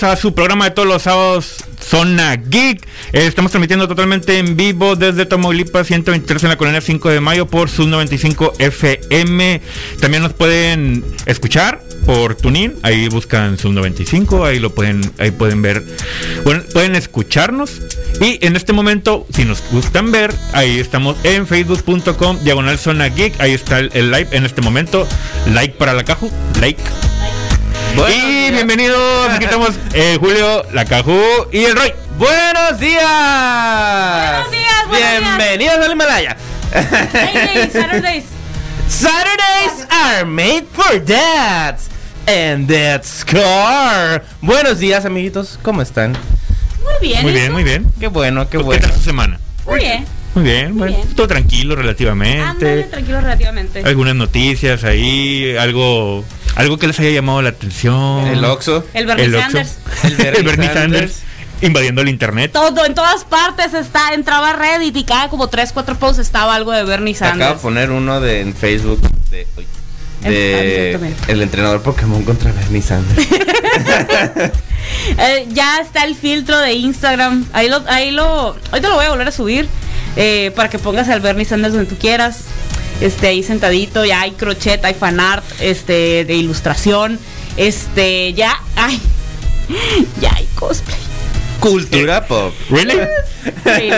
A su programa de todos los sábados, Zona Geek. Eh, estamos transmitiendo totalmente en vivo desde Tamaulipas 123 en la colonia 5 de mayo por sus 95 FM. También nos pueden escuchar por Tunin, ahí buscan Sub 95, ahí lo pueden, ahí pueden ver, bueno, pueden escucharnos. Y en este momento, si nos gustan ver, ahí estamos en facebook.com, diagonal zona geek, ahí está el, el live en este momento. Like para la caju, like. Y bienvenidos, aquí estamos eh, Julio, la Caju y el Roy. Buenos días. Buenos días, buenos Bienvenidos al Himalaya. Saturdays, Saturdays. Saturdays are made for dads. And that's car. Buenos días, amiguitos. ¿Cómo están? Muy bien. Muy ¿y bien, muy bien. Qué bueno, qué ¿Qué bueno. tal su semana? Muy bien. Muy bien, bueno, bien. todo tranquilo Ándale, relativamente. tranquilo relativamente. Algunas noticias ahí, algo algo que les haya llamado la atención. El Oxxo. El Bernie El. Sanders. El Bernie El Bernie Sanders. Sanders invadiendo el internet. Todo, en todas partes está, entraba a Reddit y cada como 3, 4 posts estaba algo de Bernie Acabo de Sanders. poner uno de en Facebook de, El- ah, el entrenador Pokémon contra Bernie Sanders. Eh, ya está el filtro de Instagram. Ahí lo, ahí lo, ahorita lo voy a volver a subir eh, para que pongas al Bernie Sanders donde tú quieras. Este, ahí sentadito, ya hay crochet, hay fanart, este, de ilustración. Este, ya, ay, ya hay cosplay. Cultura pop. ¿Really? Really.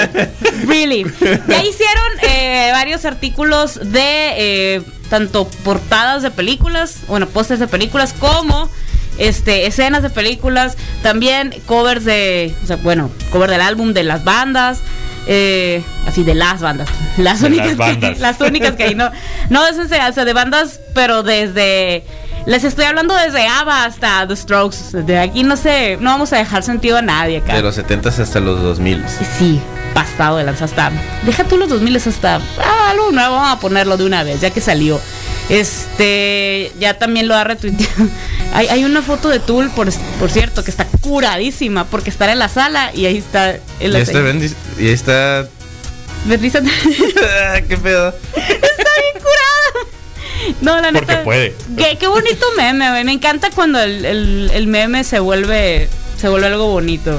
Really. Ya hicieron eh, varios artículos de eh, tanto portadas de películas, bueno, pósters de películas, como este escenas de películas, también covers de, o sea, bueno, cover del álbum de las bandas. eh, así de las bandas las De únicas las bandas. Que, las únicas que hay no no es serio, o sea de bandas pero desde les estoy hablando desde ABBA hasta The Strokes de aquí no sé no vamos a dejar sentido a nadie acá De los 70s hasta los 2000 Sí, pasado de lanza hasta. Deja tú los 2000 hasta. Ah, algo nuevo, vamos a ponerlo de una vez, ya que salió. Este, ya también lo ha retuiteado. Hay, hay una foto de Tool, por, por cierto, que está curadísima, porque está en la sala y ahí está. el Y está, Bernie- y está Bernie Sanders. qué pedo. está bien curada. No, la Porque neta. puede. Qué, qué bonito meme, güey. Me encanta cuando el, el- el meme se vuelve. Se vuelve algo bonito.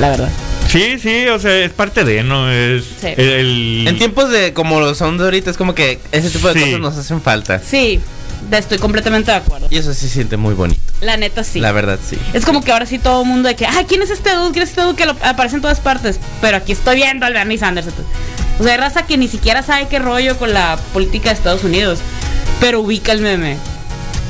La verdad. Sí, sí, o sea, es parte de, ¿no? Es Sí. el, el- En tiempos de como los son de ahorita es como que ese tipo de Sí. cosas nos hacen falta. Sí, estoy completamente de acuerdo. Y eso sí se siente muy bonito. La neta sí. La verdad, sí. Es como que ahora sí todo el mundo de que, ah, ¿quién es este dude? ¿Quién es este dude que lo- aparece en todas partes? Pero aquí estoy viendo al Bernie Sanders. O sea, hay raza que ni siquiera sabe qué rollo con la política de Estados Unidos, pero ubica el meme.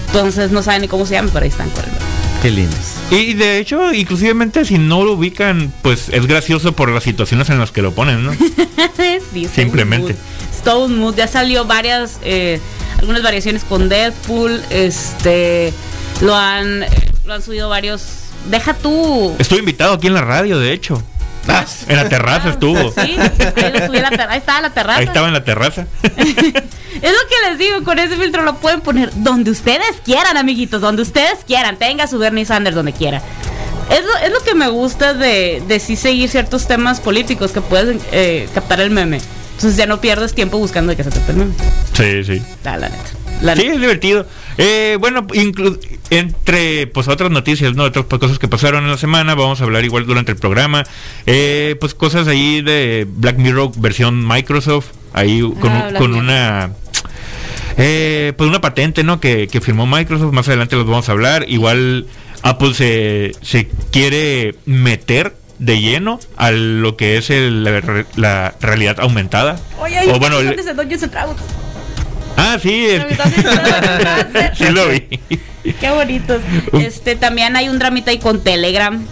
Entonces no saben ni cómo se llama, pero ahí están con el meme. Qué lindos. Y de hecho, inclusivemente si no lo ubican, pues es gracioso por las situaciones en las que lo ponen, ¿no? sí, Simplemente. mood. Stone Mood. Ya salió varias, eh, algunas variaciones con Deadpool. Este, lo han, lo han subido varios. Deja tú. Estuve invitado aquí en la radio, de hecho. En la terraza estuvo. Sí, ahí, subí la ahí estaba la terraza. Ahí estaba en la terraza. Es lo que les digo, con ese filtro lo pueden poner donde ustedes quieran, amiguitos, donde ustedes quieran. Tenga su Bernie Sanders donde quiera. Es lo, es lo que me gusta de, de sí seguir ciertos temas políticos que puedes eh, captar el meme. Entonces ya no pierdes tiempo buscando de qué se trata el meme. Sí, sí. La, la neta. La Sí, es divertido. Eh, bueno, entre pues otras noticias, ¿no? Otras pues, cosas que pasaron en la semana, vamos a hablar igual durante el programa. Eh, pues cosas ahí de Black Mirror versión Microsoft, ahí con, Ah, con una... Eh, pues una patente, ¿no? Que, que firmó Microsoft, más adelante los vamos a hablar. Igual Apple se, se quiere meter de lleno a lo que es el- la, re- la realidad aumentada. Oye, o bueno, el- desde Dungeons and Dragons. ah, sí, sí lo vi. Qué bonitos. Este, también hay un dramita ahí con Telegram.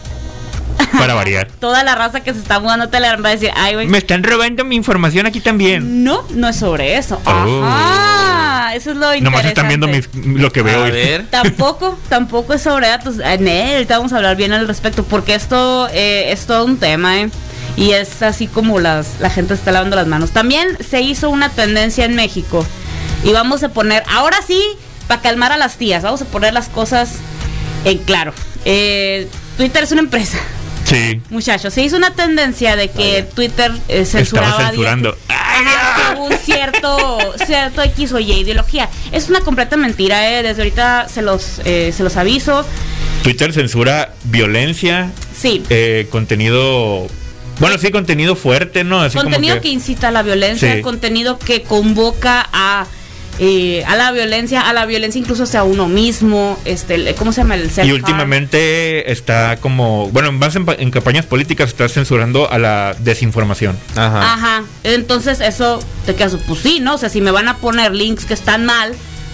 Para variar. Toda la raza que se está mudando a Telegram va a decir, ay, güey. Me están robando mi información aquí también. No, no es sobre eso. Oh. Ajá. Eso es lo interesante. Nomás están viendo mis- lo que veo. A hoy. ver. Tampoco, tampoco es sobre datos. En él, ahorita vamos a hablar bien al respecto, porque esto eh, es todo un tema, ¿eh? Y es así como las, la gente está lavando las manos. También se hizo una tendencia en México. Y vamos a poner, ahora sí, para calmar a las tías, vamos a poner las cosas en claro. Eh, Twitter es una empresa. Sí. Muchachos, se hizo una tendencia de que Vaya. Twitter eh, censuraba censurando. según cierto, cierto X o Y ideología. Es una completa mentira, ¿eh? Desde ahorita se los, eh, se los aviso. Twitter censura violencia, Sí. eh, contenido. Bueno, sí, contenido fuerte, ¿no? Así como contenido que... incita a la violencia, Sí. contenido que convoca a eh, a la violencia, a la violencia incluso hacia uno mismo, este, ¿cómo se llama el Y últimamente está como, bueno, en base en, pa- en campañas políticas está censurando a la desinformación. Ajá. Ajá. Entonces eso te quedas, pues sí, ¿no? O sea, si me van a poner links que están mal,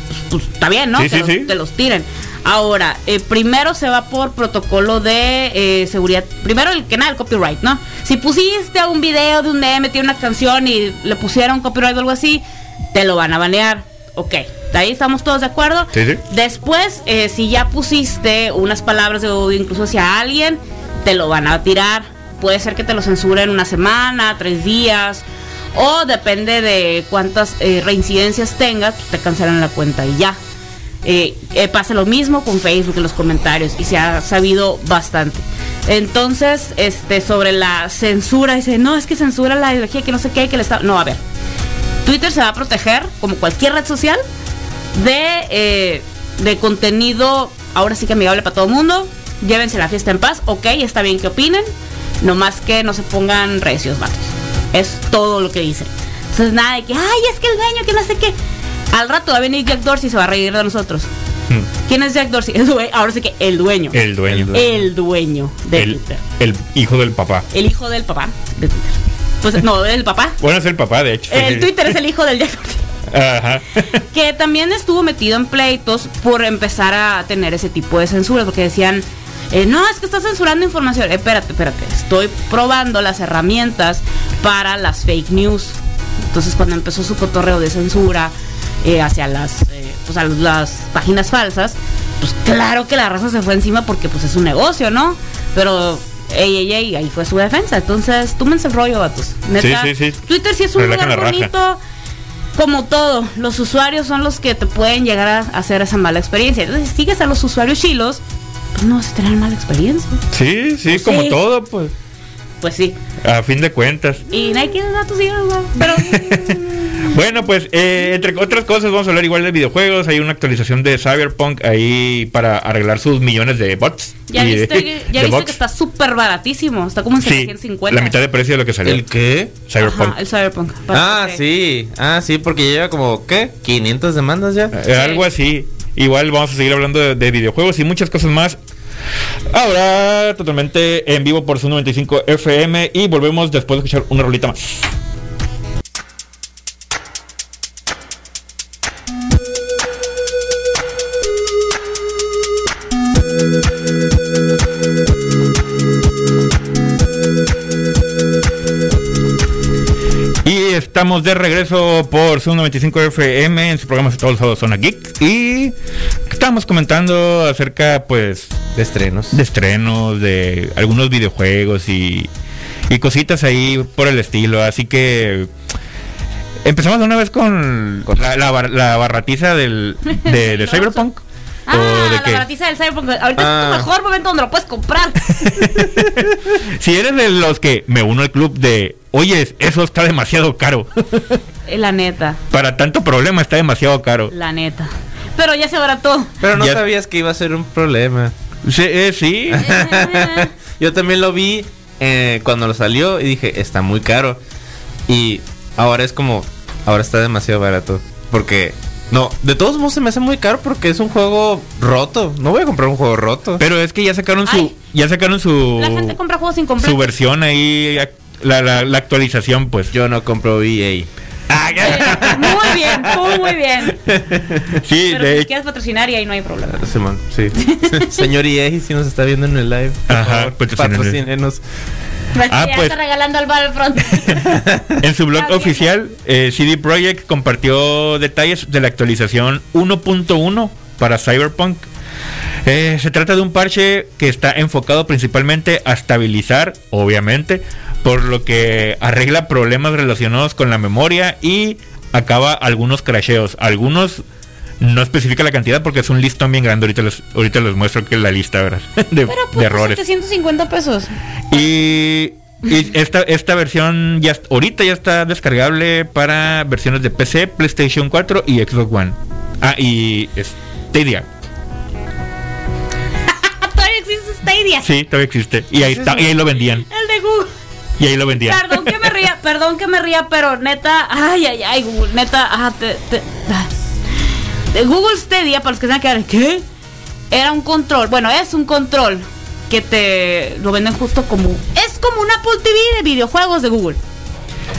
pues, pues, está bien, ¿no? Sí, que, sí, los, sí. que los tiren. Ahora, eh, primero se va por protocolo de eh, seguridad. Primero el que nada, el copyright, ¿no? Si pusiste un video de un meme, tiene una canción y le pusieron copyright o algo así, te lo van a banear. Ok, de ahí estamos todos de acuerdo. Sí, sí. Después, eh, si ya pusiste unas palabras de odio incluso hacia alguien, te lo van a tirar. Puede ser que te lo censuren una semana, tres días, o depende de cuántas eh, reincidencias tengas, pues te cancelan la cuenta y ya. Eh, pasa lo mismo con Facebook en los comentarios y se ha sabido bastante. Entonces, este, sobre la censura, dice, no, es que censura la ideología, que no sé qué, que le está... No, a ver, Twitter se va a proteger, como cualquier red social, de, eh, de contenido, ahora sí que amigable para todo el mundo. Llévense la fiesta en paz, ok, está bien que opinen, nomás que no se pongan recios, vatos. Es todo lo que dice. Entonces, nada de que, ay, es que el dueño, que no sé qué. Al rato va a venir Jack Dorsey y se va a reír de nosotros. Hmm. ¿Quién es Jack Dorsey? El ahora sí que el dueño. El dueño. El dueño de El, Twitter. el hijo del papá. El hijo del papá de Twitter. Pues no, el papá. Bueno, es el papá, de hecho. El Twitter es el hijo del Jack. Ajá. que también estuvo metido en pleitos por empezar a tener ese tipo de censuras, porque decían, eh, no, es que estás censurando información. Eh, espérate, espérate, estoy probando las herramientas para las fake news. Entonces cuando empezó su cotorreo de censura eh, hacia las, eh, pues, a las páginas falsas, pues claro que la raza se fue encima porque pues es un negocio, ¿no? Pero... Ey, ey, ey, ahí fue su defensa. Entonces, túmense el rollo, vatos. Neta, Sí, sí, sí. Twitter sí es un Relajan lugar bonito como todo, los usuarios son los que te pueden llegar a hacer esa mala experiencia. Entonces, si sigues a los usuarios chilos, pues no vas a tener mala experiencia. Sí, sí, Pues como todo, pues. Pues sí. A fin de cuentas. Y nadie quiere dar tus hijos. Pero. Bueno, pues eh, entre otras cosas vamos a hablar igual de videojuegos. Hay una actualización de Cyberpunk ahí para arreglar sus millones de bots. ya de- viste, que- ya de viste que está súper baratísimo. Está como en Sí, 750. la mitad de precio de lo que salió. ¿El qué? Cyberpunk. Ajá, el Cyberpunk. Ah, que- sí. Ah, sí, porque lleva como, ¿qué? 500 demandas ya. Eh, Algo así. Igual vamos a seguir hablando de, de videojuegos y muchas cosas más. Ahora totalmente en vivo por su 95 FM y volvemos después de escuchar una rolita más. Estamos de regreso por Zoom 95 FM en su programa Todos los sábados Zona Geek. Y estamos comentando acerca, pues, De estrenos. de estrenos, de algunos videojuegos y, y cositas ahí por el estilo. Así que empezamos de una vez con la, la bar- la barratiza del, de, de Cyberpunk. Ah, ¿O de la qué? baratiza del Cyberpunk. Ahorita Ah. es tu mejor momento donde lo puedes comprar. Si eres de los que me uno al club de, oye, eso está demasiado caro. Eh, la neta, Para tanto problema está demasiado caro. la neta. Pero ya se barató. Pero no Ya- sabías que iba a ser un problema. Sí, eh, sí. Eh, Yo también lo vi eh, cuando lo salió y dije, está muy caro. Y ahora es como, ahora está demasiado barato. Porque, no, de todos modos se me hace muy caro porque es un juego roto. No voy a comprar un juego roto. Pero es que ya sacaron su, Ay. ya sacaron su, La gente compra juegos su incompletos. versión ahí, la, la, la actualización, pues. Yo no compro EA. Ah. Muy bien, muy, bien. sí, Pero de si quieres patrocinar y ahí no hay problema. Simón, sí. Señor EA, si nos está viendo en el live, por Ajá, favor, patrocínenos. Ah, pues. está regalando al Battlefront. En su blog oficial, eh, CD Projekt compartió detalles de la actualización 1.1 para Cyberpunk. Eh, se trata de un parche que está enfocado principalmente a estabilizar, obviamente, por lo que arregla problemas relacionados con la memoria y acaba algunos crasheos. Algunos no especifica la cantidad porque es un listón bien grande. Ahorita les, ahorita les muestro que la lista, ¿verdad? De, Pero de pues errores. 750 pesos. Y Y esta, esta versión ya ahorita ya está descargable para versiones de PC, PlayStation 4 y Xbox One. Ah, y Stadia. Todavía existe Stadia. Sí, todavía existe. Y ahí está, y ahí lo vendían. El de Google. Y ahí lo vendían. Perdón que me ría, perdón que me ría, pero neta, ay, ay, ay, Google, neta, ajá, te, te- ah. De Google Stadia, para los que se van a quedar, ¿qué? Era un control, bueno, es un control que te lo venden justo como, es como un Apple TV de videojuegos de Google.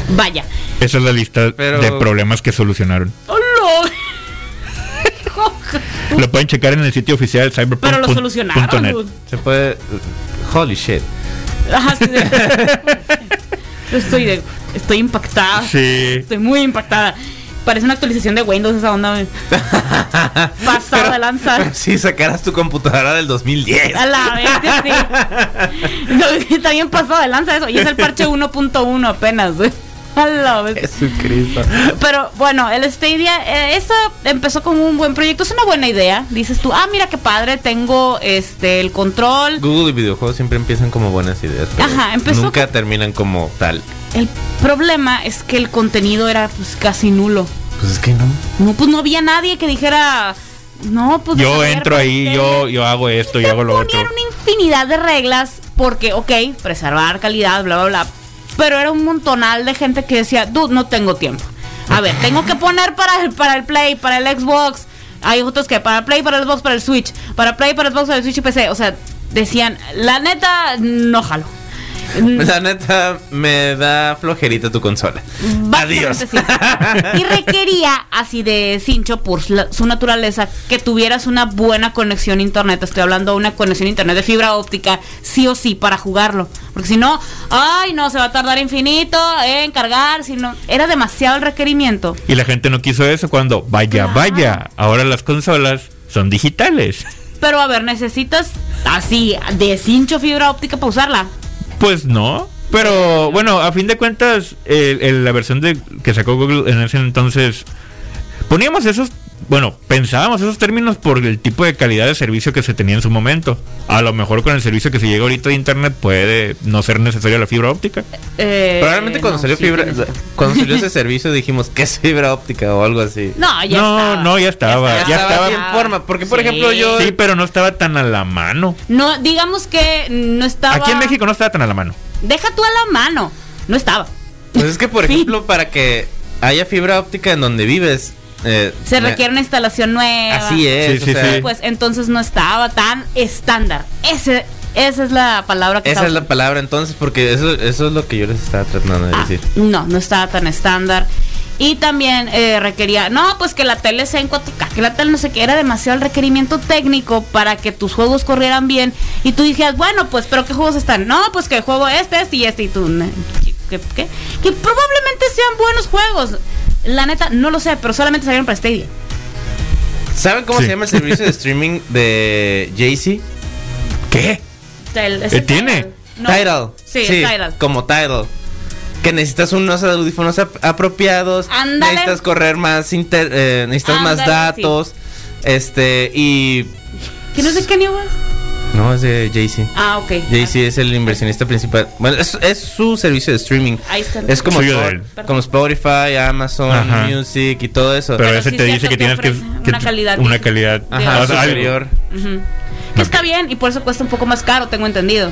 Vaya. Esa es la lista Pero- de problemas que solucionaron. ¡Oh, no! Lo pueden checar en el sitio oficial cyberpunk. Pero lo solucionaron. Se puede. Holy shit. Estoy, de- estoy impactada. Sí. Estoy muy impactada. Parece una actualización de Windows esa onda. Pasada de lanza. Si sacaras tu computadora del 2010. A la bestia, sí. No, Está bien pasado de lanza eso. Y es el parche 1.1 apenas, güey. A la bestia. Jesucristo. Pero bueno, el Stadia, eh, eso empezó como un buen proyecto. Es una buena idea. Dices tú, ah, mira qué padre, tengo este el control. Google y videojuegos siempre empiezan como buenas ideas. pero Ajá, empezó Nunca terminan como tal. El problema es que el contenido era pues casi nulo. Pues es que no. No, pues no había nadie que dijera, no, pues Yo entro ahí, yo, usted". yo hago esto, yo hago lo otro. ponían una infinidad de reglas porque, ok, preservar calidad, bla, bla, bla. Pero era un montonal de gente que decía, dude, no tengo tiempo. A ver, tengo que poner para el, para el Play, para el Xbox. Hay otros que para el Play, para el Xbox, para el Switch. Para Play, para el Xbox, para el Switch y PC. O sea, decían, la neta, no jalo. La neta, me da flojerita tu consola. Adiós. Sí. Y requería, así de cincho, por su naturaleza, que tuvieras una buena conexión a internet. Estoy hablando de una conexión a internet de fibra óptica, sí o sí, para jugarlo. Porque si no, ay, no, se va a tardar infinito en cargar. Si no, era demasiado el requerimiento. Y la gente no quiso eso cuando, vaya, Claro. vaya, ahora las consolas son digitales. Pero a ver, necesitas así, de cincho fibra óptica para usarla. Pues no. Pero bueno, a fin de cuentas, el- el- la versión de que sacó Google en ese entonces, poníamos esos, bueno, pensábamos esos términos por el tipo de calidad de servicio que se tenía en su momento. A lo mejor con el servicio que se llega ahorita de internet puede no ser necesaria la fibra óptica. Eh, Probablemente cuando no, salió sí fibra, tienes- cuando salió ese servicio dijimos que es fibra óptica o algo así. No, ya No, estaba. no, ya estaba, Ya, ya estaba, estaba. bien forma, porque por Sí. ejemplo yo Sí, pero no estaba tan a la mano. No, digamos que no estaba. Aquí en México no estaba tan a la mano. Deja tú a la mano. No estaba. Pues es que, por Sí. ejemplo, para que haya fibra óptica en donde vives, eh, Se requiere una instalación nueva. Así es. Sí, sí, o sea, sí. Pues entonces no estaba tan estándar. Ese, esa es la palabra que Esa estaba es la palabra entonces, porque eso, eso es lo que yo les estaba tratando de Ah, decir. no, no estaba tan estándar. Y también eh, requería, no, pues que la tele sea en 4K, que la tele no sé qué, era demasiado el requerimiento técnico para que tus juegos corrieran bien. Y tú dijeras, bueno, pues, pero ¿qué juegos están? No, pues que juego este, este y este. Y tú, "Ne- ¿qué? qué? Que probablemente sean buenos juegos. La neta, no lo sé, pero solamente salieron para Stadia. ¿Saben cómo Sí. se llama el servicio de streaming de Jay-Z? ¿Qué? El- ¿Eh, tiene? No. Tidal. Sí, Tidal. Como Tidal. Que necesitas unos audífonos ap- apropiados. Ándale. Necesitas correr más inter- eh, necesitas más datos. Este, y. ¿Que no Kanye West? No, es de Jay-Z. Ah, ok. Jay-Z es el inversionista principal. Bueno, es, es su servicio de streaming. Ahí está. Es como, Suyo de Spot- él. como Spotify, Amazon Ajá. Music y todo eso. Pero Pero ese sí te dice que que tienes que, una calidad una calidad Ajá, o sea, algo. superior. Ujú. Que está bien y por eso cuesta un poco más caro, tengo entendido.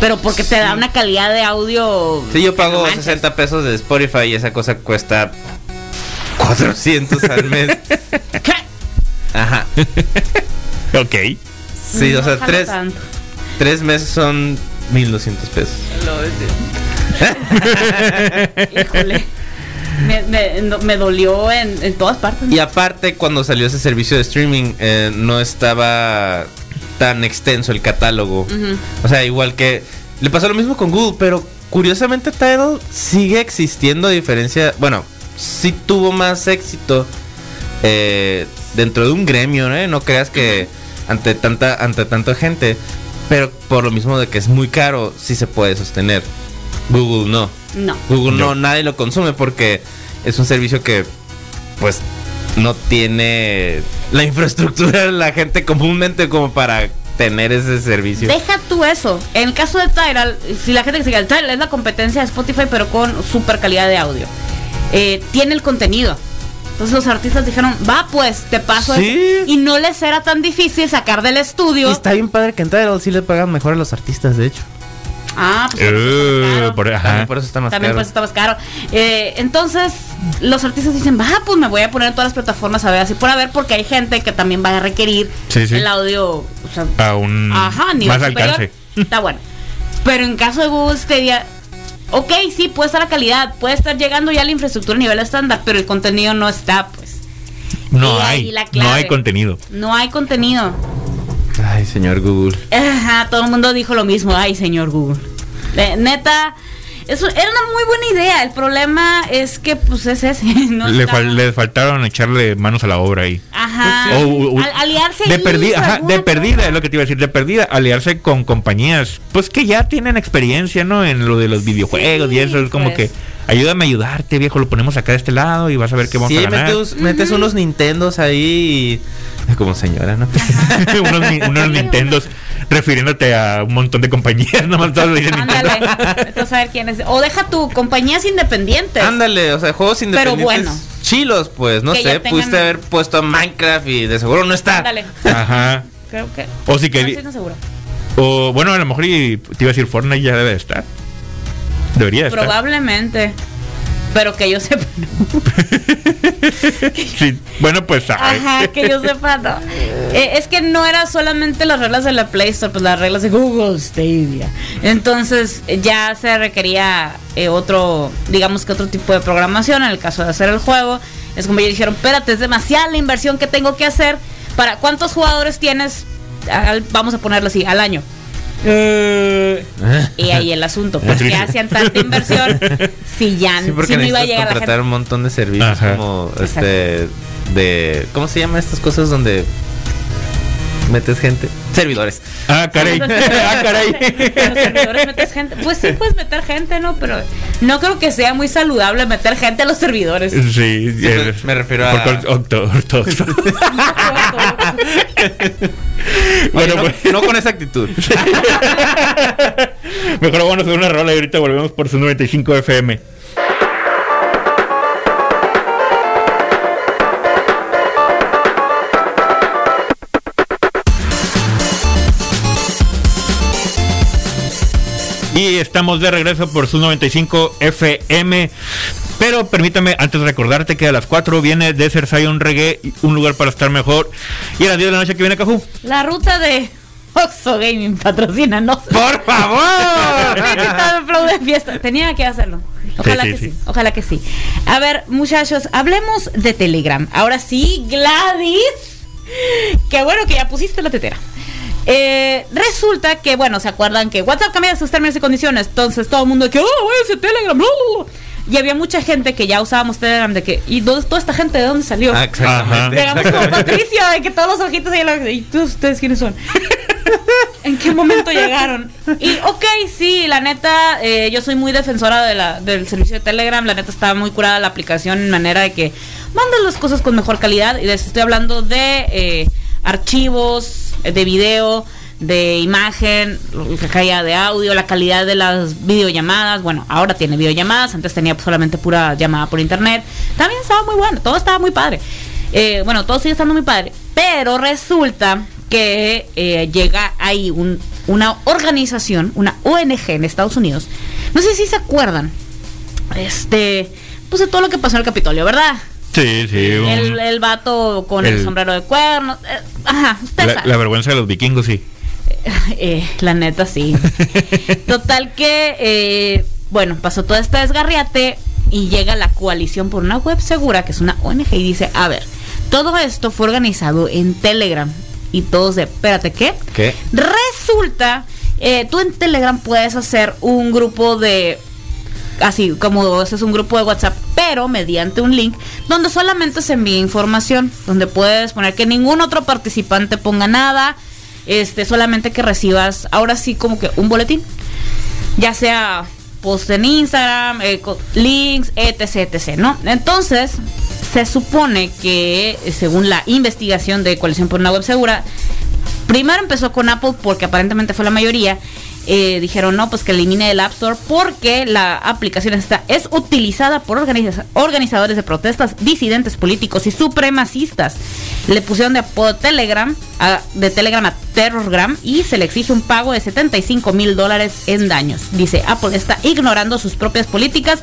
Pero porque te da una calidad de audio. Sí, yo pago manches. 60 pesos de Spotify y esa cosa cuesta 400 al mes. ¿Qué? Ajá. Ok. Sí, o sea, tres, tanto. tres meses son 1200 pesos. Híjole. Me, me- me dolió en, en todas partes. Y aparte, cuando salió ese servicio de streaming, eh, no estaba tan extenso el catálogo. O sea, igual que. Le pasó lo mismo con Google, pero curiosamente Tidal sigue existiendo a diferencia. Bueno, sí tuvo más éxito eh, dentro de un gremio, ¿no? No creas que ante tanta, ante tanta gente. Pero por lo mismo de que es muy caro, sí se puede sostener. Google no. No. Google no, No. nadie lo consume porque es un servicio que, pues, no tiene la infraestructura de la gente comúnmente como para tener ese servicio. Deja tú eso. En el caso de Tidal, si la gente que sigue el Tidal es la competencia de Spotify, pero con super calidad de audio. Eh, tiene el contenido. Entonces los artistas dijeron, va pues, te paso Sí. eso". Y no les era tan difícil sacar del Y estudio. está bien padre que en Tidal sí le pagan mejor a los artistas, de hecho. Ah, pues por eso está más caro. por-. También eso está más También caro. está más caro. Eh, entonces, los artistas dicen, va, pues me voy a poner en todas las plataformas a ver así por a ver, porque hay gente que también va a requerir Sí, sí. el audio, o sea, A un Ajá, nivel más superior. alcance. Está bueno. Pero en caso de Google Stadia, ok, sí, puede estar la calidad, puede estar llegando ya la infraestructura a nivel estándar, pero el contenido no está, pues. No Y hay, la no hay contenido. No hay contenido. Ay, señor Google. Ajá, todo el mundo dijo lo mismo. Ay, señor Google. Eh, neta, eso era una muy buena idea. El problema es que, pues, es ese. no le, fal- le faltaron echarle manos a la obra ahí. Ajá. O- o- o- Al- aliarse de ahí, perdida, ajá, de perdida es lo que te iba a decir, de perdida, aliarse con compañías, pues que ya tienen experiencia, ¿no? En lo de los videojuegos y eso, es como pues. que ayúdame a ayudarte, viejo, lo ponemos acá de este lado y vas a ver qué vamos Sí, a ganar. metes, metes unos Nintendos ahí y... Como señora, ¿no? unos, unos Nintendos refiriéndote a un montón de compañías, nomás todos dicen Nintendo. Ándale. Entonces, a ver quién es. O deja tu compañías independientes. Ándale, o sea, juegos independientes bueno. chilos, pues, no Que sé, tengan- pudiste haber puesto a Minecraft y de seguro no está. Ándale. Ajá. Creo que. O si No que estoy tan segura. o bueno, a lo mejor y te iba a decir Fortnite ya debe de estar. Debería estar. Probablemente. Pero que yo sepa. Sí, bueno, pues. Ajá, que yo sepa, no. Eh, es que no era solamente las reglas de la Play Store, pues las reglas de Google Stadia. Entonces ya se requería eh, otro, digamos que otro tipo de programación en el caso de hacer el juego. Es como ellos dijeron, espérate, es demasiada la inversión que tengo que hacer. ¿Para cuántos jugadores tienes? Al- vamos a ponerlo así, al año. Eh, y ahí el asunto, ¿por qué hacían tanta inversión si ya Sí, porque si no iba a llegar la contratar un montón de servicios Ajá. como este de ¿cómo se llaman estas cosas donde metes gente? Servidores. Ah, caray. ah, caray. Los servidores metes gente. Pues sí, puedes meter gente, ¿no? Pero no creo que sea muy saludable meter gente a los servidores. Sí, Sí, eh, me refiero a- ortodoxo. Bueno, no, pues, no con esa actitud. mejor vamos a hacer una rola y ahorita volvemos por su 95 FM. Y estamos de regreso por su 95 FM. Pero permítame, antes de recordarte que a las 4 viene Desert Zion Reggae, un lugar para estar mejor. Y a las 10 de la noche que viene Cajú. La ruta de Oxo Gaming patrocina, no sé. ¡Por favor! De fiesta. Tenía que hacerlo. Ojalá sí, que sí. sí. Ojalá que sí. A ver, muchachos, hablemos de Telegram. Ahora sí, Gladys. Qué bueno que ya pusiste la tetera. Eh, resulta que, bueno, ¿se acuerdan que WhatsApp cambia sus términos y condiciones? Entonces todo el mundo que, oh, ese Telegram, bla, bla, bla". Y había mucha gente que ya usábamos Telegram de que, ¿y dónde, toda esta gente de dónde salió? Ah, exactamente. Llegamos como Patricia, de que todos los ojitos ahí, la- ¿y todos ustedes quiénes son? ¿En qué momento llegaron? Y ok, sí, la neta, eh, yo soy muy defensora de la, del servicio de Telegram, la neta está muy curada la aplicación en manera de que mandan las cosas con mejor calidad y les estoy hablando de eh, archivos, eh, de video, de imagen, la calidad de audio, la calidad de las videollamadas. Bueno, ahora tiene videollamadas, antes tenía solamente pura llamada por internet. También estaba muy bueno, todo estaba muy padre. Eh, bueno, todo sigue estando muy padre. Pero resulta que eh, llega ahí un- una organización, una ONG en Estados Unidos. No sé si se acuerdan. Este, pues de todo lo que pasó en el Capitolio, ¿verdad? Sí, sí. un- El, el vato con el, el- sombrero de cuernos. eh, ajá, usted la, sabe. la vergüenza de los vikingos, sí. Eh, la neta sí. Total que, eh, bueno, pasó todo este desgarriate y llega la coalición por una web segura, que es una ONG, y dice, a ver, todo esto fue organizado en Telegram. Y todos de, espérate, ¿qué? ¿Qué? Resulta, eh, tú en Telegram puedes hacer un grupo de así como ese es un grupo de WhatsApp, pero mediante un link donde solamente se envía información, donde puedes poner que ningún otro participante ponga nada, este solamente que recibas ahora sí como que un boletín, ya sea post en Instagram, eh, links, etc, etc, ¿no? Entonces, se supone que eh, según la investigación de Coalición por una Web Segura, Primero empezó con Apple porque aparentemente fue la mayoría. Eh, dijeron no, pues que elimine el App Store porque la aplicación está, es utilizada por organiza- organizadores de protestas, disidentes políticos y supremacistas. Le pusieron de apodo Telegram, a- de Telegram a Terrorgram y se le exige un pago de 75 mil dólares en daños. Dice Apple está ignorando sus propias políticas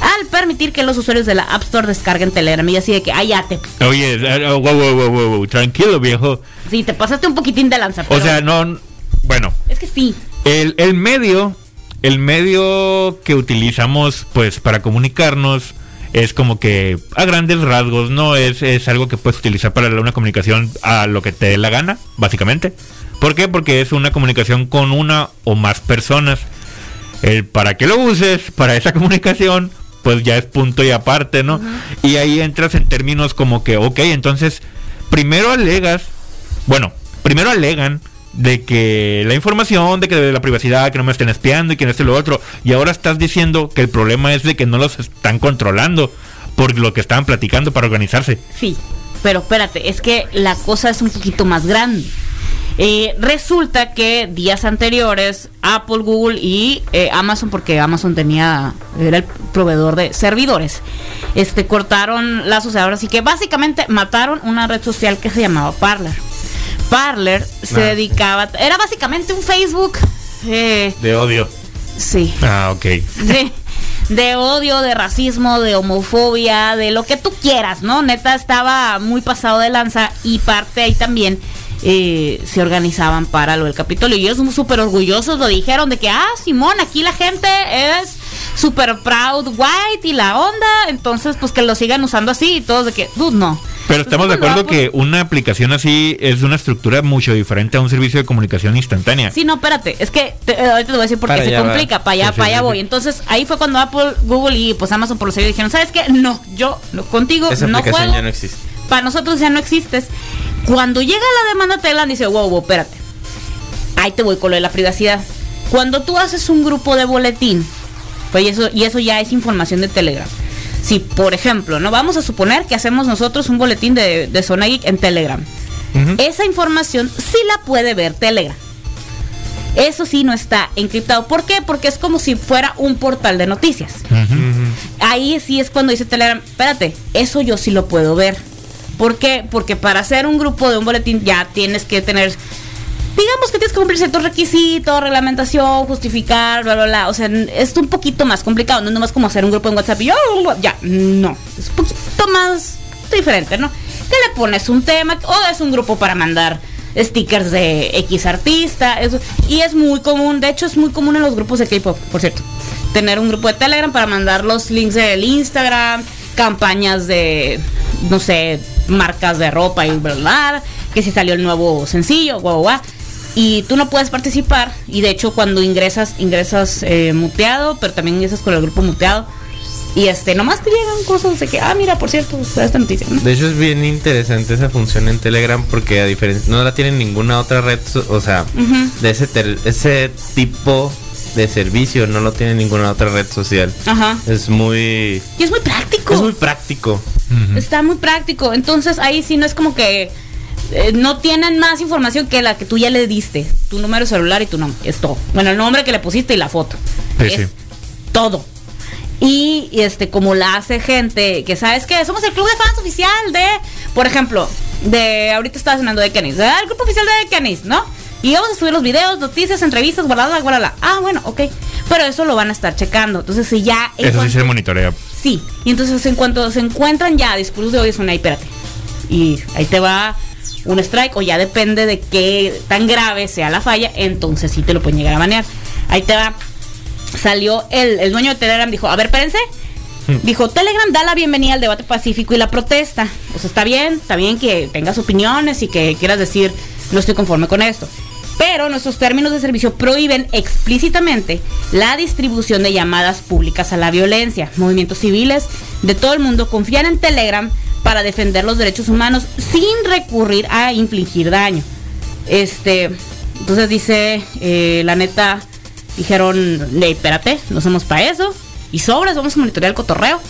al permitir que los usuarios de la App Store descarguen Telegram. Y así de que, ay, ya te, Oye, eh, oh, wow, wow, wow, tranquilo, viejo. sí, te pasaste un poquitín de lanza. O pero sea, no. Bueno, Es que sí. El, el medio, el medio que utilizamos, pues, para comunicarnos. Es como que a grandes rasgos, ¿no? Es, es algo que puedes utilizar para una comunicación a lo que te dé la gana, básicamente. ¿Por qué? Porque es una comunicación con una o más personas. El para que lo uses para esa comunicación, pues ya es punto y aparte, ¿no? Y ahí entras en términos como que, ok, entonces, primero alegas, bueno, primero alegan de que la información, de que de la privacidad, que no me estén espiando y que no esté lo otro, y ahora estás diciendo que el problema es de que no los están controlando por lo que estaban platicando para organizarse. Sí, pero espérate, es que la cosa es un poquito más grande. Eh, resulta que días anteriores Apple, Google y eh, Amazon, porque Amazon tenía era el proveedor de servidores, este cortaron lazos ahora así que básicamente mataron una red social que se llamaba Parler. Parler se Ah. dedicaba, era básicamente un Facebook, eh, De odio. sí, Ah, ok. de, de odio, de racismo, de homofobia, de lo que tú quieras, ¿no? Neta estaba muy pasado de lanza y parte ahí también eh, se organizaban para lo del Capitolio. Y ellos son súper orgullosos, lo dijeron de que, ah, Simón, aquí la gente es súper proud white y la onda, entonces pues que lo sigan usando así y todos de que, dude, no. Pero estamos de acuerdo que una aplicación así es una estructura mucho diferente a un servicio de comunicación instantánea. Sí, no, espérate, es que te- eh, ahorita te voy a decir por qué se va. complica, para allá, Sí, para allá sí, voy. sí. Entonces ahí fue cuando Apple, Google y pues Amazon por los sellos dijeron, ¿sabes qué? No, yo no, contigo Esa no aplicación juego. ya no existe. Para nosotros ya no existes. Cuando llega la demanda Telegram dice, wow, wow, espérate. Ahí te voy con lo de la privacidad. Cuando tú haces un grupo de boletín, pues y eso, y eso ya es información de Telegram. Si, por ejemplo, no vamos a suponer que hacemos nosotros un boletín de, de Zona Geek en Telegram. Esa información sí la puede ver Telegram. Eso sí no está encriptado. ¿Por qué? Porque es como si fuera un portal de noticias. Ahí sí es cuando dice Telegram, espérate, eso yo sí lo puedo ver. ¿Por qué? Porque para hacer un grupo de un boletín ya tienes que tener, digamos que tienes que cumplir ciertos requisitos, reglamentación, justificar, bla, bla, bla. O sea, es un poquito más complicado, no es nomás como hacer un grupo en WhatsApp y yo, ya, no. Es un poquito más diferente, ¿no? Que le pones un tema o es un grupo para mandar stickers de X artista, eso, y es muy común, de hecho es muy común en los grupos de K-pop, por cierto, tener un grupo de Telegram para mandar los links del Instagram, campañas de, no sé, marcas de ropa y bla, bla, bla, que si salió el nuevo sencillo, guau, guau. Y tú no puedes participar, y de hecho cuando ingresas, ingresas eh, muteado, pero también ingresas con el grupo muteado. Y este, nomás te llegan cosas de que, ah, mira, por cierto, está esta noticia, ¿no? De hecho es bien interesante esa función en Telegram porque a diferencia no la tiene ninguna otra red, o sea, de ese tel- ese tipo de servicio no lo tiene ninguna otra red social. Ajá. Es muy Y es muy práctico. es muy práctico. Está muy práctico. Entonces ahí sí no es como que eh, no tienen más información que la que tú ya le diste. Tu número de celular y tu nombre. Es todo. Bueno, el nombre que le pusiste y la foto. Sí, es sí. todo. Y y, este, como la hace gente que sabes que somos el club de fans oficial de, por ejemplo, de ahorita estaba sonando de Kenis, el grupo oficial de Kenis, ¿no? Y vamos a subir los videos, noticias, entrevistas, guardala, guardala. Ah, bueno, ok. Pero eso lo van a estar checando. Entonces, si ya. en Eso sí cuanto- se monitorea. Sí, y entonces en cuanto se encuentran ya discursos de odio, son ahí, espérate. Y ahí te va un strike, o ya depende de qué tan grave sea la falla, entonces sí te lo pueden llegar a banear. Ahí te va. Salió el, el dueño de Telegram, dijo, a ver, espérense. Dijo, Telegram da la bienvenida al debate pacífico y la protesta. O sea, está bien, está bien que tengas opiniones y que quieras decir, no estoy conforme con esto. Pero nuestros términos de servicio prohíben explícitamente la distribución de llamadas públicas a la violencia. Movimientos civiles de todo el mundo confían en Telegram para defender los derechos humanos sin recurrir a infligir daño. Este, entonces dice, eh, la neta, dijeron, "Ey, espérate, no somos para eso. Y sobres, vamos a monitorear el cotorreo.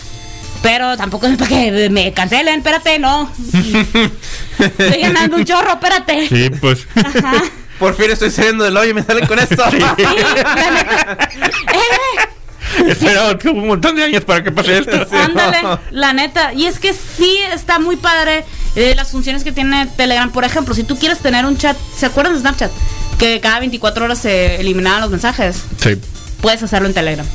Pero tampoco es para que me cancelen, espérate, no. Estoy ganando un chorro, espérate. Sí, pues. Ajá. Por fin estoy saliendo del hoyo y me salen con esto. Sí, la neta. Eh, esperado un montón de años para que pase esto. Ándale, la neta. Y es que sí está muy padre eh, las funciones que tiene Telegram. Por ejemplo, si tú quieres tener un chat, ¿se acuerdan de Snapchat? Que cada 24 horas se eliminaban los mensajes. Sí. Puedes hacerlo en Telegram.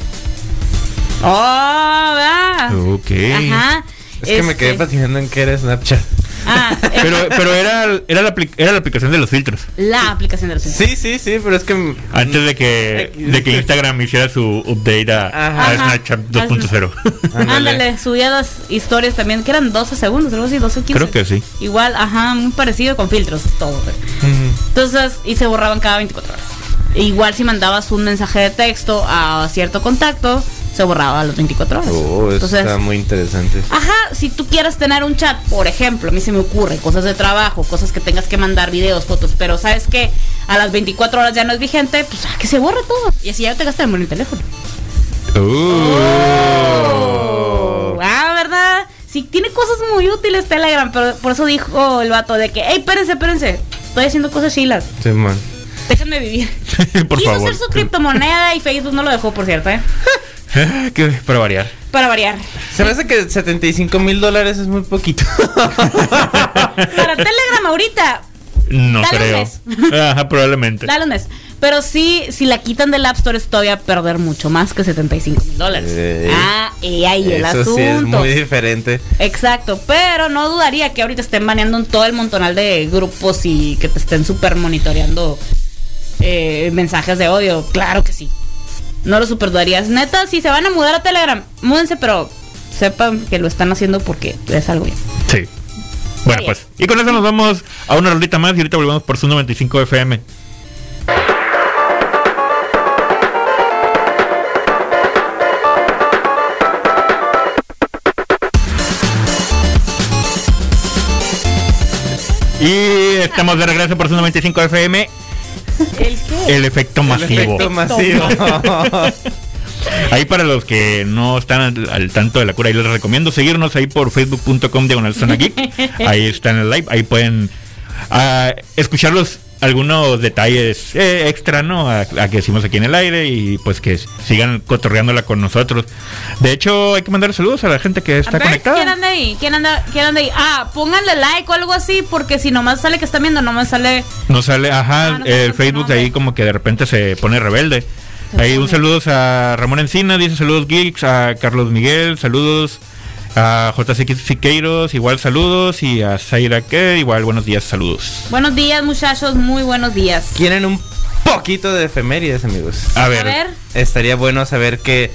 Oh, ¿verdad? Ok. Ajá. Es que me Este, quedé patinando en que era Snapchat. Ah, Pero, pero era, era, la, era la aplicación de los filtros. la aplicación de los Sí, sí, sí, pero es que. Antes de que, de que Instagram hiciera su update a, Ajá. a. Snapchat 2.0. Ándale, subía dos historias también, que eran 12 segundos, algo así, 12 o 15. Creo que sí. Igual, ajá, muy parecido con filtros, todo. Entonces, y se borraban cada 24 horas. E igual si mandabas un mensaje de texto a cierto contacto, se borraba a las 24 horas. Oh, eso Entonces, está muy interesante. ajá, si tú quieres tener un chat, por ejemplo, a mí se me ocurre cosas de trabajo, cosas que tengas que mandar videos, fotos, pero sabes que a las 24 horas ya no es vigente, pues ah, que se borre todo. Y así ya no te gastas en el teléfono. Oh. Ah, ¿verdad? Sí, tiene cosas muy útiles Telegram, pero por eso dijo el vato de que, hey, espérense, espérense, estoy haciendo cosas chilas, Sí, man. déjenme vivir. Por Quiso favor. hacer su criptomoneda y Facebook no lo dejó, por cierto, ¿eh? Que- para variar. Para variar. Se me hace que 75 mil dólares es muy poquito. Para Telegram ahorita, No Dale un creo. mes. Ajá, probablemente. dale un mes. Pero sí, si la quitan del App Store es todavía perder mucho más que 75 mil dólares. Eh, ah, y ahí el asunto. sí es muy diferente. Exacto, pero no dudaría que ahorita estén baneando un- todo el montonal de grupos y que te estén super monitoreando eh, mensajes de odio. Claro que sí. No lo super dudarías. Neta, si se van a mudar a Telegram, múdense, pero sepan que lo están haciendo porque es algo bien. Sí. Bueno, Bien. pues. Y con eso nos vamos a una rolita más y ahorita volvemos por su 95 FM. Y estamos de regreso por su 95 FM, ¿El? El efecto El masivo. efecto masivo. Ahí para los que no están al, al tanto de la cura, ahí les recomiendo seguirnos ahí por facebook.com diagonal zona geek. Ahí está en el live, ahí pueden ah, escuchar los algunos detalles eh, extra, ¿no? A, a que decimos aquí en el aire y pues que sigan cotorreándola con nosotros. De hecho, hay que mandar saludos a la gente que A está ver, ¿Quién conectada. anda ahí? ¿Quién anda, ¿Quién anda ahí? Ah, pónganle like o algo así, porque si nomás sale que están viendo, nomás sale. Nos sale, ajá, Ah, no el Facebook ahí como que de repente se pone rebelde. Ahí un saludos a Ramón Encina, dice saludos geeks, a Carlos Miguel, saludos a JC Siqueiros, igual saludos, y a Zaira que igual buenos días, saludos. Buenos días, muchachos, muy buenos días. Quieren un poquito de efemérides, amigos. A A ver, Estaría bueno saber que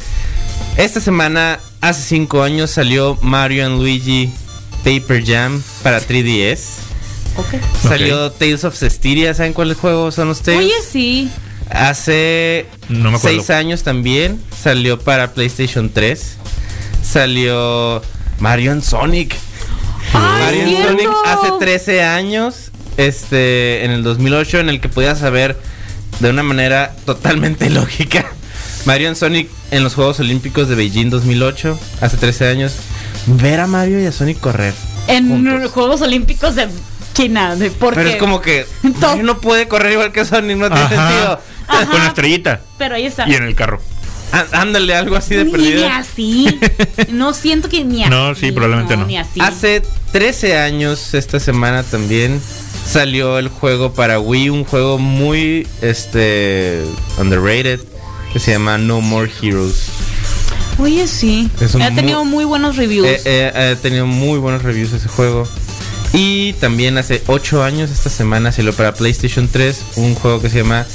esta semana, hace 5 años, salió Mario and Luigi Paper Jam para 3DS. ok. Salió Tales of Cestiria, ¿saben cuáles juegos son los Tales? Oye, sí. Hace No me acuerdo. 6 años también salió para PlayStation 3. Salió Mario and Sonic. Ay, Mario and cierto. Sonic hace 13 años, este, en el 2008, en el que podías saber de una manera totalmente lógica. Mario and Sonic en los Juegos Olímpicos de Beijing 2008, hace 13 años. Ver a Mario y a Sonic correr. En juntos. los Juegos Olímpicos de China. de- Porque, Pero es como que. Mario no puede correr igual que Sonic, no tiene Ajá. sentido. Ajá. con la estrellita Pero ahí está. y en el carro. Ándale, algo así de ni perdido. así. No siento que ni así. No, sí, probablemente no. Ni así. Hace 13 años, esta semana también, salió el juego para Wii, un juego muy este underrated que se llama No More Heroes. Oye, sí. Ha tenido muy- muy buenos reviews. Eh, eh, ha tenido muy buenos reviews ese juego. Y también hace 8 años, esta semana, salió para PlayStation 3 un juego que se llama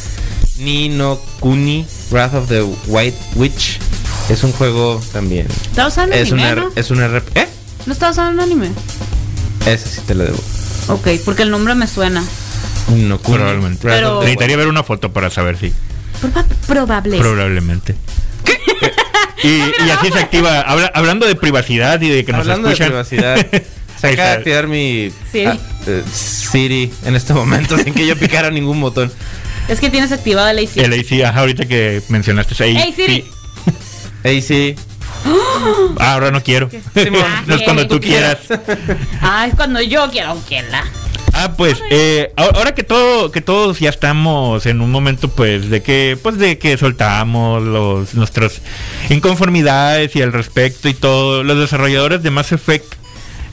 Ni no Kuni Wrath of the White Witch. Es un juego también. ¿Está usando Es un, anime, R- no? es un RP. ¿Eh? ¿No está usando anime? Ese sí te lo debo. Ok, porque el nombre me suena. No Kuni Probablemente. Pero- Necesitaría ver una foto para saber si. Proba- probable. Probablemente. Y, y así se activa. Habla- hablando de privacidad y de que nos Hablando de escuchan. privacidad, se acaba de activar mi Siri. ah, eh, Siri en este momento sin que yo picara ningún botón. Es que tienes activada la IC. El AC, ajá, ahorita que mencionaste ahí. Hey, Siri. Hey Siri, Ahora no quiero. No es cuando tú quieras. Ah, es cuando yo quiero que la. Ah, pues eh, ahora ahora que todo que todos ya estamos en un momento pues de que pues de que soltamos los nuestras inconformidades y al respecto y todo, los desarrolladores de Mass Effect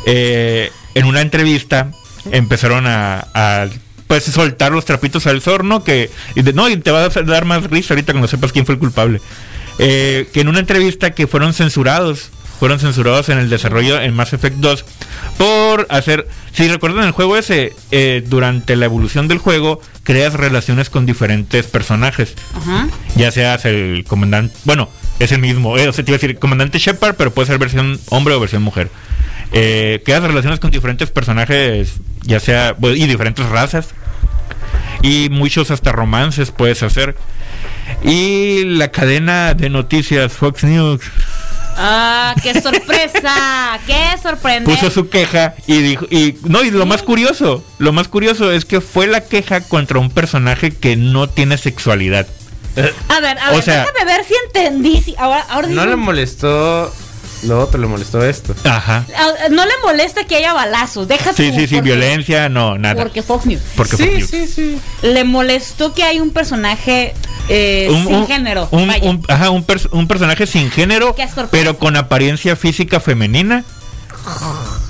eh, en una entrevista empezaron a, a, pues soltar los trapitos al sol, ¿no? Que y de- no y te va a dar más risa ahorita cuando sepas quién fue el culpable. Eh, que en una entrevista que fueron censurados, fueron censurados en el desarrollo en Mass Effect 2 por hacer, si recuerdan el juego ese, eh, durante la evolución del juego creas relaciones con diferentes personajes, Ajá. ya seas el comandante, bueno, es el mismo, eh, o sea, te iba a decir comandante Shepard, pero puede ser versión hombre o versión mujer. Eh, creas relaciones con diferentes personajes, ya sea, y diferentes razas. Y muchos hasta romances puedes hacer. Y la cadena de noticias Fox News Ah, qué sorpresa, qué sorprendente. puso su queja y dijo y no y lo más curioso, lo más curioso es que fue la queja contra un personaje que no tiene sexualidad. A ver, a O ver, sea- déjame ver si entendí. si- ahora, ahora No digo- le molestó lo otro, le molestó esto. Ajá. Ah, no le molesta que haya balazos, deja Sí, tú, sí, sí, porque- violencia, no, nada. Porque Fox News. Porque Fox sí, News. sí, sí. Le molestó que hay un personaje eh, Un- sin un- género. un- vaya. un- ajá, un, pers- un personaje sin género, pero con apariencia física femenina.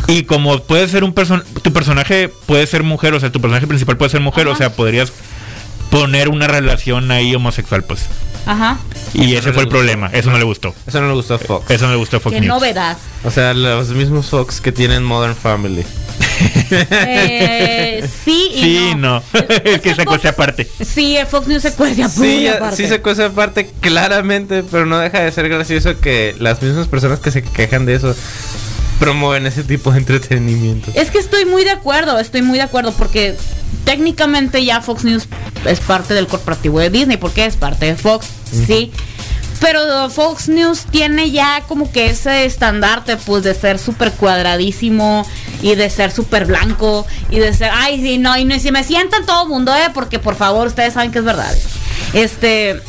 Y como puede ser un person tu personaje puede ser mujer, o sea, tu personaje principal puede ser mujer, Ajá. o sea, podrías poner una relación ahí homosexual, pues. Ajá. Y Eso ese no fue el gustó. problema, eso no le gustó. Eso no le gustó a Fox. Eso no le gustó a Fox Qué News. novedad. O sea, los mismos Fox que tienen Modern Family. Eh, sí y Sí, no. no. es que esa Fox- cosa aparte. Sí, Fox News se cuece Sí, aparte. sí se cosa aparte claramente, pero no deja de ser gracioso que las mismas personas que se quejan de eso promueven ese tipo de entretenimiento. Es que estoy muy de acuerdo, estoy muy de acuerdo porque técnicamente ya Fox News es parte del corporativo de Disney, porque es parte de Fox, sí. Pero Fox News tiene ya como que ese estandarte pues de ser súper cuadradísimo y de ser súper blanco y de ser, ay, sí, no, y no, y si me sientan todo el mundo, eh, porque por favor ustedes saben que es verdad. Este,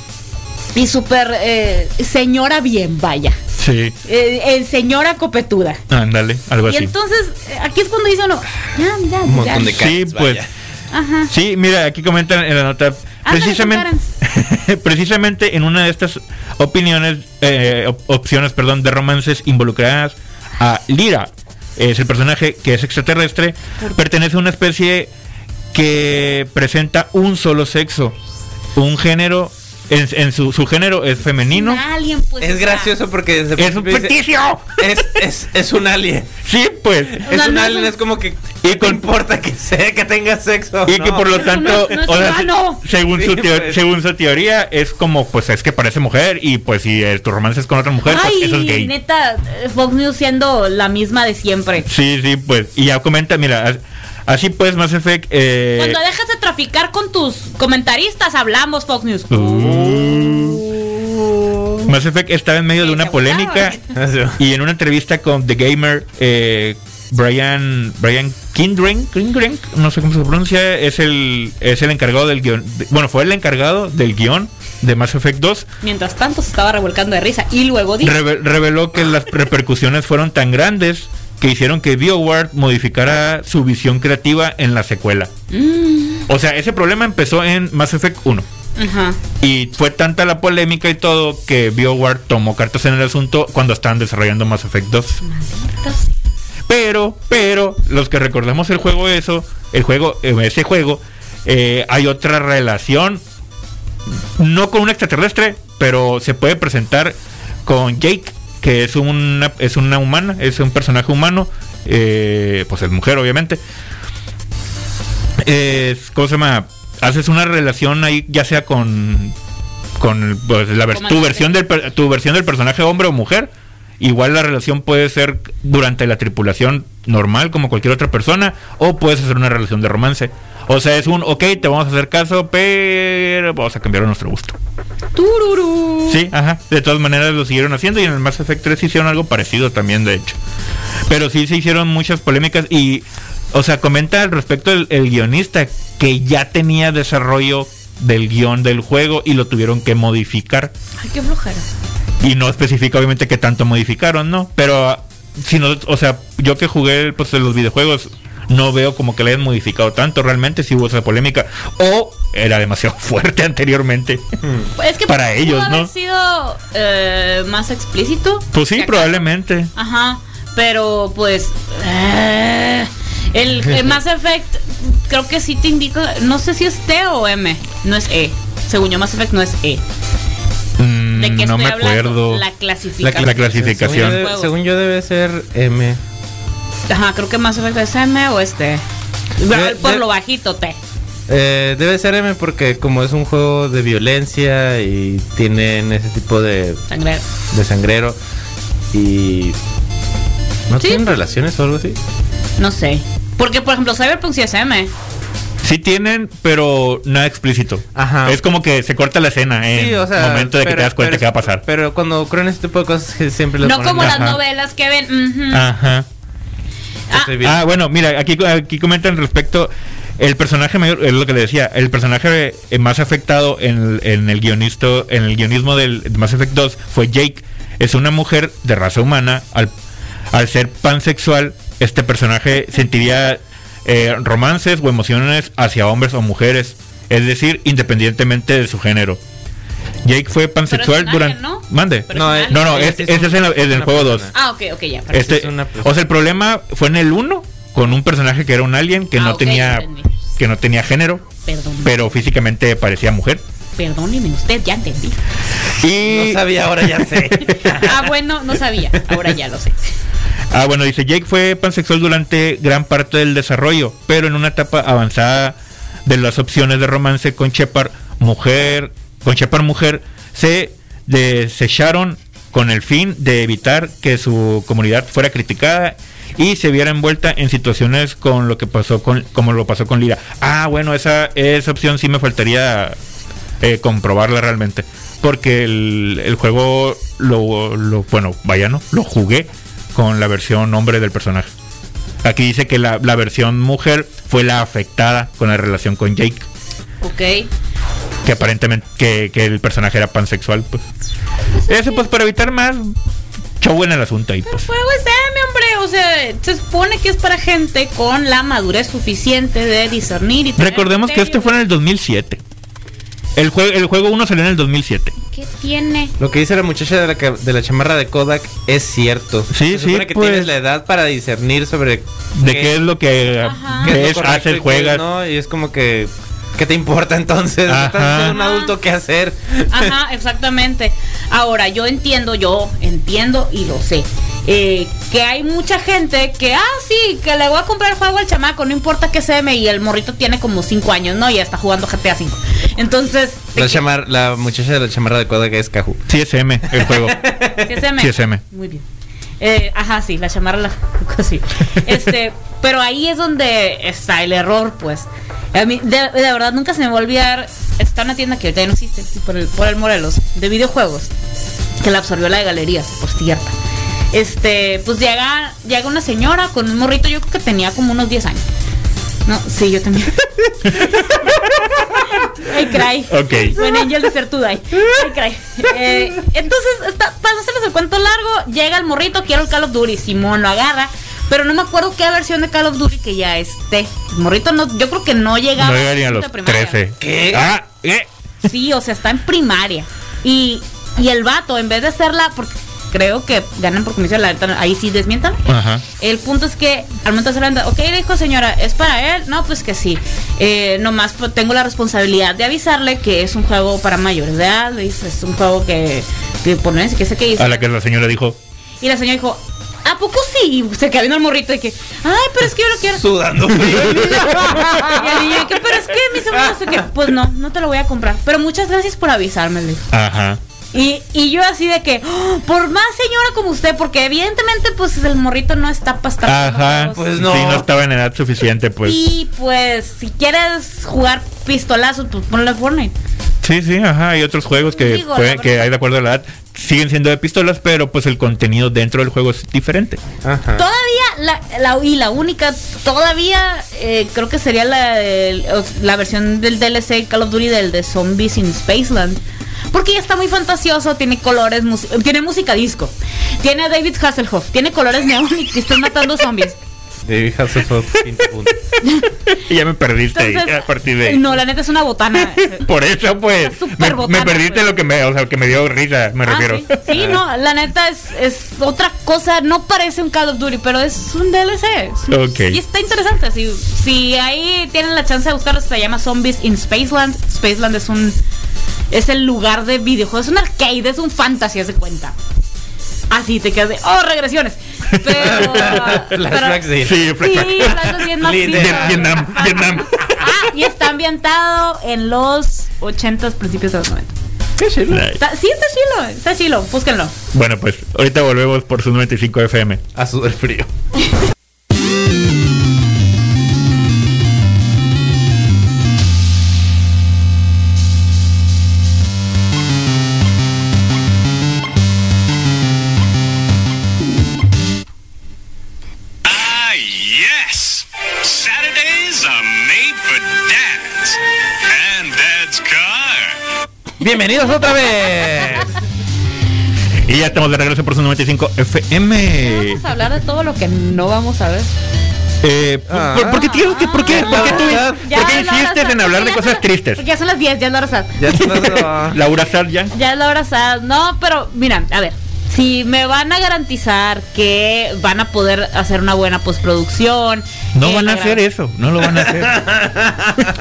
y súper eh, señora bien, vaya. Sí, Eh, eh, señora copetuda. ándale, algo Y así. entonces, eh, aquí es cuando dice uno, ya, ya, Un montón ya. de Sí, pues. vaya. Ajá. Sí, mira, aquí comentan en la nota. Ándale, Precisamente, precisamente en una de estas opiniones, eh, op- opciones, perdón, de romances involucradas a Lira, es el personaje que es extraterrestre, pertenece a una especie que presenta un solo sexo, un género, en, en su, su género es femenino. Un alien, pues, o Es gracioso porque desde ¡Es un ficticio! es, es, es un alien. Sí, pues. O Es sea, un no es alien, es como que Y con- importa que sea que tenga sexo. Y que no. por lo tanto, no- no es o sea, según, Sí, su teo- pues. según su teoría, es como, pues es que parece mujer y pues si eh, tu romance es con otra mujer, pues Ay, eso es gay. neta, Fox News siendo la misma de siempre. Sí, sí, pues. Y ya comenta, mira, así pues Mass Effect... Eh, Cuando dejas de traficar con tus comentaristas, hablamos Fox News. Uh. Mass Effect estaba en medio de una polémica y en una entrevista con The Gamer, eh, Brian Brian Kindring, Kindring, no sé cómo se pronuncia, es el es el encargado del guion. de- bueno, fue el encargado del guion de Mass Effect 2. Mientras tanto se estaba revolcando de risa. Y luego dijo, Reve- reveló que las repercusiones fueron tan grandes que hicieron que BioWare modificara su visión creativa en la secuela. "Mm, O sea, ese problema empezó en Mass Effect 1. ajá. Y fue tanta la polémica y todo que BioWare tomó cartas en el asunto cuando estaban desarrollando Mass Effect 2. Maldita sea. Pero, pero, los que recordamos el juego eso, el juego, eh, ese juego, eh, hay otra relación, no con un extraterrestre, pero se puede presentar con Jake, que es una, es una humana, es un personaje humano, eh, pues es mujer obviamente. Es, ¿cómo se llama? Haces una relación ahí, ya sea con, con pues, la tu versión del tu versión del personaje hombre o mujer. Igual la relación puede ser durante la tripulación normal como cualquier otra persona o puedes hacer una relación de romance. O sea, es un, ok, te vamos a hacer caso, pero vamos a cambiar a nuestro gusto. Tururú. Sí, ajá. De todas maneras lo siguieron haciendo y en el Mass Effect 3 hicieron algo parecido también, de hecho. Pero sí se hicieron muchas polémicas y, o sea, comenta al respecto el, el guionista que ya tenía desarrollo del guion del juego y lo tuvieron que modificar. Ay, qué flojera. Y no especifica obviamente qué tanto modificaron, ¿no? Pero, ah, si no, o sea, yo que jugué pues, los videojuegos, no veo como que le hayan modificado tanto realmente si hubo esa polémica. O era demasiado fuerte anteriormente. Pues Es que Para pudo ellos, haber ¿no? sido eh, más explícito. Pues si sí, probablemente. Ajá, pero pues eh, el, el Mass Effect creo que sí te indica, no sé si es T o M, no es E. Según yo Mass Effect no es E. Mm, ¿De qué no estoy me hablando? acuerdo. La clasificación. La clasificación. Según yo, de- Juegos. según yo debe ser M. Ajá, creo que Mass Effect es M o es T. De- Por de- lo bajito T. Eh, debe ser M porque como es un juego de violencia y tienen ese tipo de, Sangrero. de sangrero y... ¿No Sí. tienen relaciones o algo así? No sé. Porque por ejemplo Cyberpunk sí es M. Sí tienen, pero nada explícito. Ajá. Es como que se corta la escena en el momento de que pero- te das cuenta pero- que va a pasar. Pero cuando ocurren este tipo de cosas que siempre les No ponen como la- las Ajá. novelas que ven. Ajá. Ah. Ah, bueno, mira, aquí, aquí comentan respecto. El personaje mayor, es lo que le decía, el personaje más afectado en, el- en el guionista, en el guionismo del Mass Effect 2 fue Jake. Es una mujer de raza humana. Al, al ser pansexual, este personaje sentiría eh, romances o emociones hacia hombres o mujeres. Es decir, independientemente de su género. Jake fue pansexual durante. ¿no? Mande. No, No, no, Este es- en, la- en el juego 2. persona. Ah, ok, ok, ya. Este, es una persona. o sea, el problema fue en el 1 con un personaje que era un alien que Ah, no tenía entendí. que no tenía género, Perdón. pero físicamente parecía mujer. Perdóneme usted, ya entendí. Y No sabía, ahora ya sé. Ah, bueno, no sabía. Ahora ya lo sé. ah, bueno, dice Jake fue pansexual durante gran parte del desarrollo, pero en una etapa avanzada de las opciones de romance con Shepard mujer, con Shepard mujer se desecharon con el fin de evitar que su comunidad fuera criticada y se viera envuelta en situaciones con lo que pasó con como lo pasó con Lira. Ah, bueno, esa esa opción sí me faltaría eh, comprobarla realmente, porque el, el juego lo, lo bueno, vaya no, lo jugué con la versión hombre del personaje. Aquí dice que la, la versión mujer fue la afectada con la relación con Jake, Ok. Que aparentemente que, que el personaje era pansexual, pues. Eso pues para evitar más show en el asunto ahí, El pues. juego es M, hombre. O sea, se supone que es para gente con la madurez suficiente de discernir y tener Recordemos que este fue en el 2007. El, juego el juego 1 salió en el 2007. ¿Qué tiene? Lo que dice la muchacha de la, de la chamarra de Kodak es cierto. Sí, Se sí, supone que pues. tienes la edad para discernir sobre De qué es lo que, qué es, lo y qué juegas. no, y es como que ¿qué te importa entonces? Ajá. Estás siendo un adulto qué hacer. Ajá, exactamente. Ahora, yo entiendo, yo entiendo y lo sé. eh, que hay mucha gente que, ah, sí, que le voy a comprar el juego al chamaco, no importa que se me y el morrito tiene como 5 años, ¿no? Y ya está jugando GTA 5. Entonces, La, chamar, la muchacha de la chamarra de Kodak es Caju. Sí, es M el juego. ¿Sí es M? Sí, es M. Muy bien. Eh, ajá, sí, la chamarra la sí. Este, pero ahí es donde está el error, pues. A mí, de, verdad, nunca se me va a olvidar. Está una tienda que ahorita ya no existe, por el, por el Morelos, de videojuegos, que la absorbió la de galerías, por cierta. Este, pues llega, llega una señora con un morrito, yo creo que tenía como unos 10 años. No, sí, yo también. Ay, cry. Ok. When Angel Desert to Die. Ay, cray. Eh, entonces, está, para hacerles el cuento largo, llega el morrito, quiero el Call of Duty. Simón lo agarra. Pero no me acuerdo qué versión de Call of Duty que ya esté. El morrito no, yo creo que no llegaba No llegaría a los quinto de primaria. 13. ¿Qué? Ah, ¿eh? Sí, o sea, está en primaria. Y, y el vato, en vez de hacerla, porque creo que ganan por comisión, la neta, ahí sí desmientan. Ajá. El punto es que al momento de hacer la venta, ok, dijo señora, ¿es para él? No, pues que sí. Eh, nomás pues, tengo la responsabilidad de avisarle que es un juego para mayores de edad. le dice, Es un juego que, que ponerse, que sé qué dice. A la que la señora dijo, Y la señora dijo, ¿a poco sí? Y se quedó viendo el morrito de que, ay, pero es que yo lo quiero. Sudando frío. y el que, pero es que mi sobrino no sé qué. Pues no, no te lo voy a comprar. Pero muchas gracias por avisarme, le dijo. ajá. Y, y yo así de que, "Oh, por más señora como usted, porque evidentemente pues el morrito no está para estar Ajá. Pues no. Sí, no estaba en edad suficiente, pues. Y pues, si quieres jugar pistolazos, pues ponle Fortnite. Sí, sí, ajá. Hay otros juegos que, Digo, pueden- la que hay de acuerdo a la edad siguen siendo de pistolas, pero pues el contenido dentro del juego es diferente. Ajá. Todavía, la, la- y la única, todavía eh, creo que sería la, la versión del DLC Call of Duty del de Zombies in Spaceland. Porque ya está muy fantasioso, tiene colores, mus- tiene música disco, tiene a David Hasselhoff, tiene colores neón y están matando zombies. David Hasselhoff, quinto punto. Y ya me perdiste ahí, a partir de ahí. no, la neta es una botana. Por eso, pues, me, perdiste pues. lo que me, o sea, que me dio risa, me Ah, refiero. sí, Sí, no, la neta es, es otra cosa, no parece un Call of Duty, pero es un DLC. Ok. Y está interesante, si, si ahí tienen la chance de buscarlo, se llama Zombies in Spaceland. Spaceland es un es el lugar de videojuegos, es un arcade, es un fantasy, haz de cuenta. Así te quedas de, oh, regresiones. Pero... Flashbacks de- Sí, Sí, flashback. flashbacks bien más Literal. simples. Vietnam, Vietnam. Ah, y está ambientado en los 80s, principios de los 90. Nice. Está- sí, está chilo, está chilo, búsquenlo. Bueno, pues, ahorita volvemos por su 95 FM. A sudar frío. Bienvenidos otra vez. Y ya estamos de regreso por su 95 FM. Vamos a hablar de todo lo que no vamos a ver. Eh, ¿por- Ah. ¿por, por qué, ¿Por qué, Ah, por qué tú- ya, por qué es la hora insistes sad, en hablar de cosas tristes? porque Ya son las 10, ya es la hora sad. Ya estás. Laura Sad ya. Ya es la hora sad. No, pero mira, a ver. Si me van a garantizar que van a poder hacer una buena postproducción. No van a hacer eso, no lo van a hacer.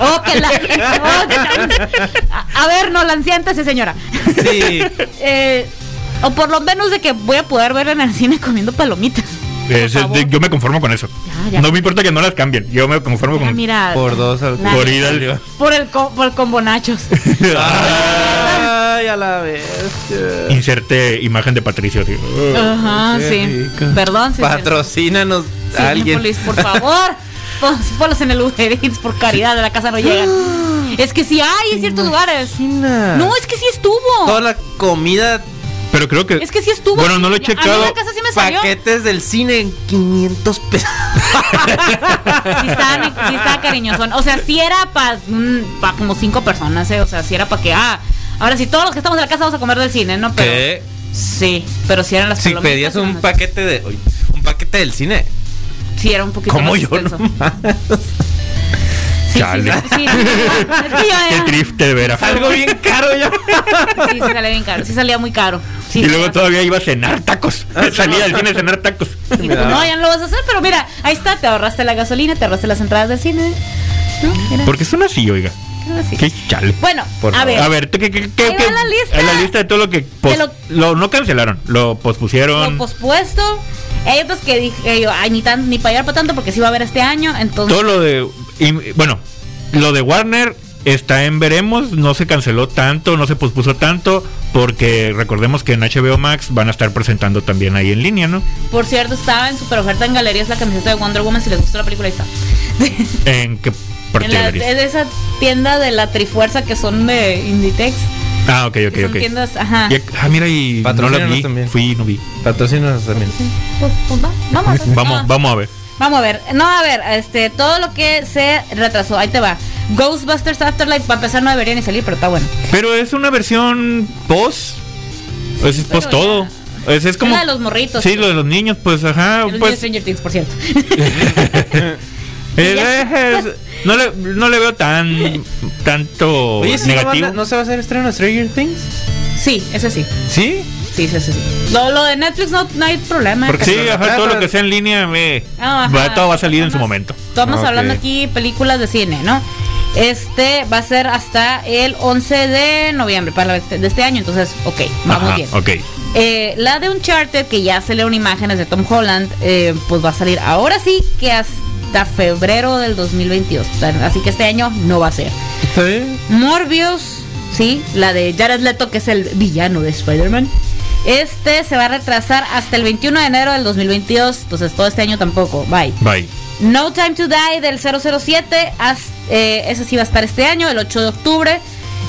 Oh, que la- oh, que- a, a ver, no, la siéntese, señora. Sí. Eh, o por lo menos de que voy a poder ver en el cine comiendo palomitas. Es- de- yo me conformo con eso. Ya, ya. No me importa que no las cambien. Yo me conformo Ya, con. mira, Por dos al Por ir al- por el, co- por el combo nachos. Ay, a la vez. Inserte imagen de Patricio. tío. Ajá, sí. rico. Perdón, sí. Patrocínanos a alguien. Por favor. Pon- Ponlos en el Uber Eats, por caridad, de la casa no llegan. Es que sí hay en ciertos lugares. No, es que sí estuvo. Toda la comida, Pero creo que. Es que sí estuvo. Bueno, no lo he A mí checado. la casa sí me salió. paquetes del cine en 500 pesos. Sí estaba, sí estaba cariñoso. O sea, sí era para pa como cinco personas, ¿eh? O sea, sí era para que, ah, ahora sí, todos los que estamos en la casa vamos a comer del cine, ¿no? Pero, ¿Qué? Sí, pero sí eran las Si pedías un paquete de. Un paquete del cine. Sí, era un poquito Como yo, extenso. no más. Sí, sí, Chale. sí, sí, sí. Es que yo Qué era- triste de veras. Algo bien caro ya. Sí, sí salía bien caro. Sí salía muy caro. Sí, y luego todavía iba a cenar tacos. Salía del cine a cenar tacos. Y tú, no, ya no lo vas a hacer, pero mira, ahí está, te ahorraste la gasolina, te ahorraste las entradas del cine. ¿No? Porque son así, oiga. así. Qué chale. Bueno, Por a ver, A ver, ¿qué, qué, qué, qué- la lista. en la lista de todo lo que pos- lo- lo, no cancelaron, lo pospusieron. lo pospuesto. Hay otros que dije yo, ay, ni, tan, ni para llegar para tanto porque sí va a haber este año, entonces... todo lo de y, bueno, lo de Warner está en veremos, no se canceló tanto, no se pospuso tanto porque recordemos que en HBO Max van a estar presentando también ahí en línea, ¿no? Por cierto, estaba en super oferta en galerías la camiseta de Wonder Woman, si les gustó la película, ahí está. En qué parte en la, de es de esa tienda de la Trifuerza que son de Inditex. Ah, ok, ok, son ok. tiendas, ajá. Y- ah, mira y no la vi, también. fui y no vi. Patrocínanos también. Pues, pues va, vamos, a ver, Vamos, no. vamos a ver. Vamos a ver, no, a ver, este, todo lo que se retrasó, ahí te va. Ghostbusters Afterlife, para empezar, no debería ni salir, pero está bueno. Pero es una versión post. Es pero post todo. Es, es como la de los morritos. Sí, lo de los niños, pues ajá, los niños pues de Stranger Things, por cierto. eh, no le no le veo tan tanto Oye, ¿sí no, van negativo. a- ¿no se va a hacer estreno de Stranger Things? sí, ese sí. ¿Sí? Sí, sí, sí. sí. Lo, lo de Netflix no, no hay problema. Porque Sí, se lo ajá, todo lo que sea en línea me Ah, ajá. va, todo va a salir en su momento. Estamos hablando aquí películas de cine, ¿no? Este va a ser hasta el 11 de noviembre para este- de este año, entonces, ok, vamos Ajá, bien. Ok. Eh, la de Uncharted, que ya salieron imágenes de Tom Holland, eh, pues va a salir ahora sí que hasta febrero del 2022. Así que este año no va a ser. ¿Está bien? Morbius, sí, la de Jared Leto, que es el villano de Spider-Man. Este se va a retrasar hasta el 21 de enero del 2022, entonces todo este año tampoco. Bye. Bye. No Time to Die del 007, as- eh, ese sí va a estar este año, el 8 de octubre.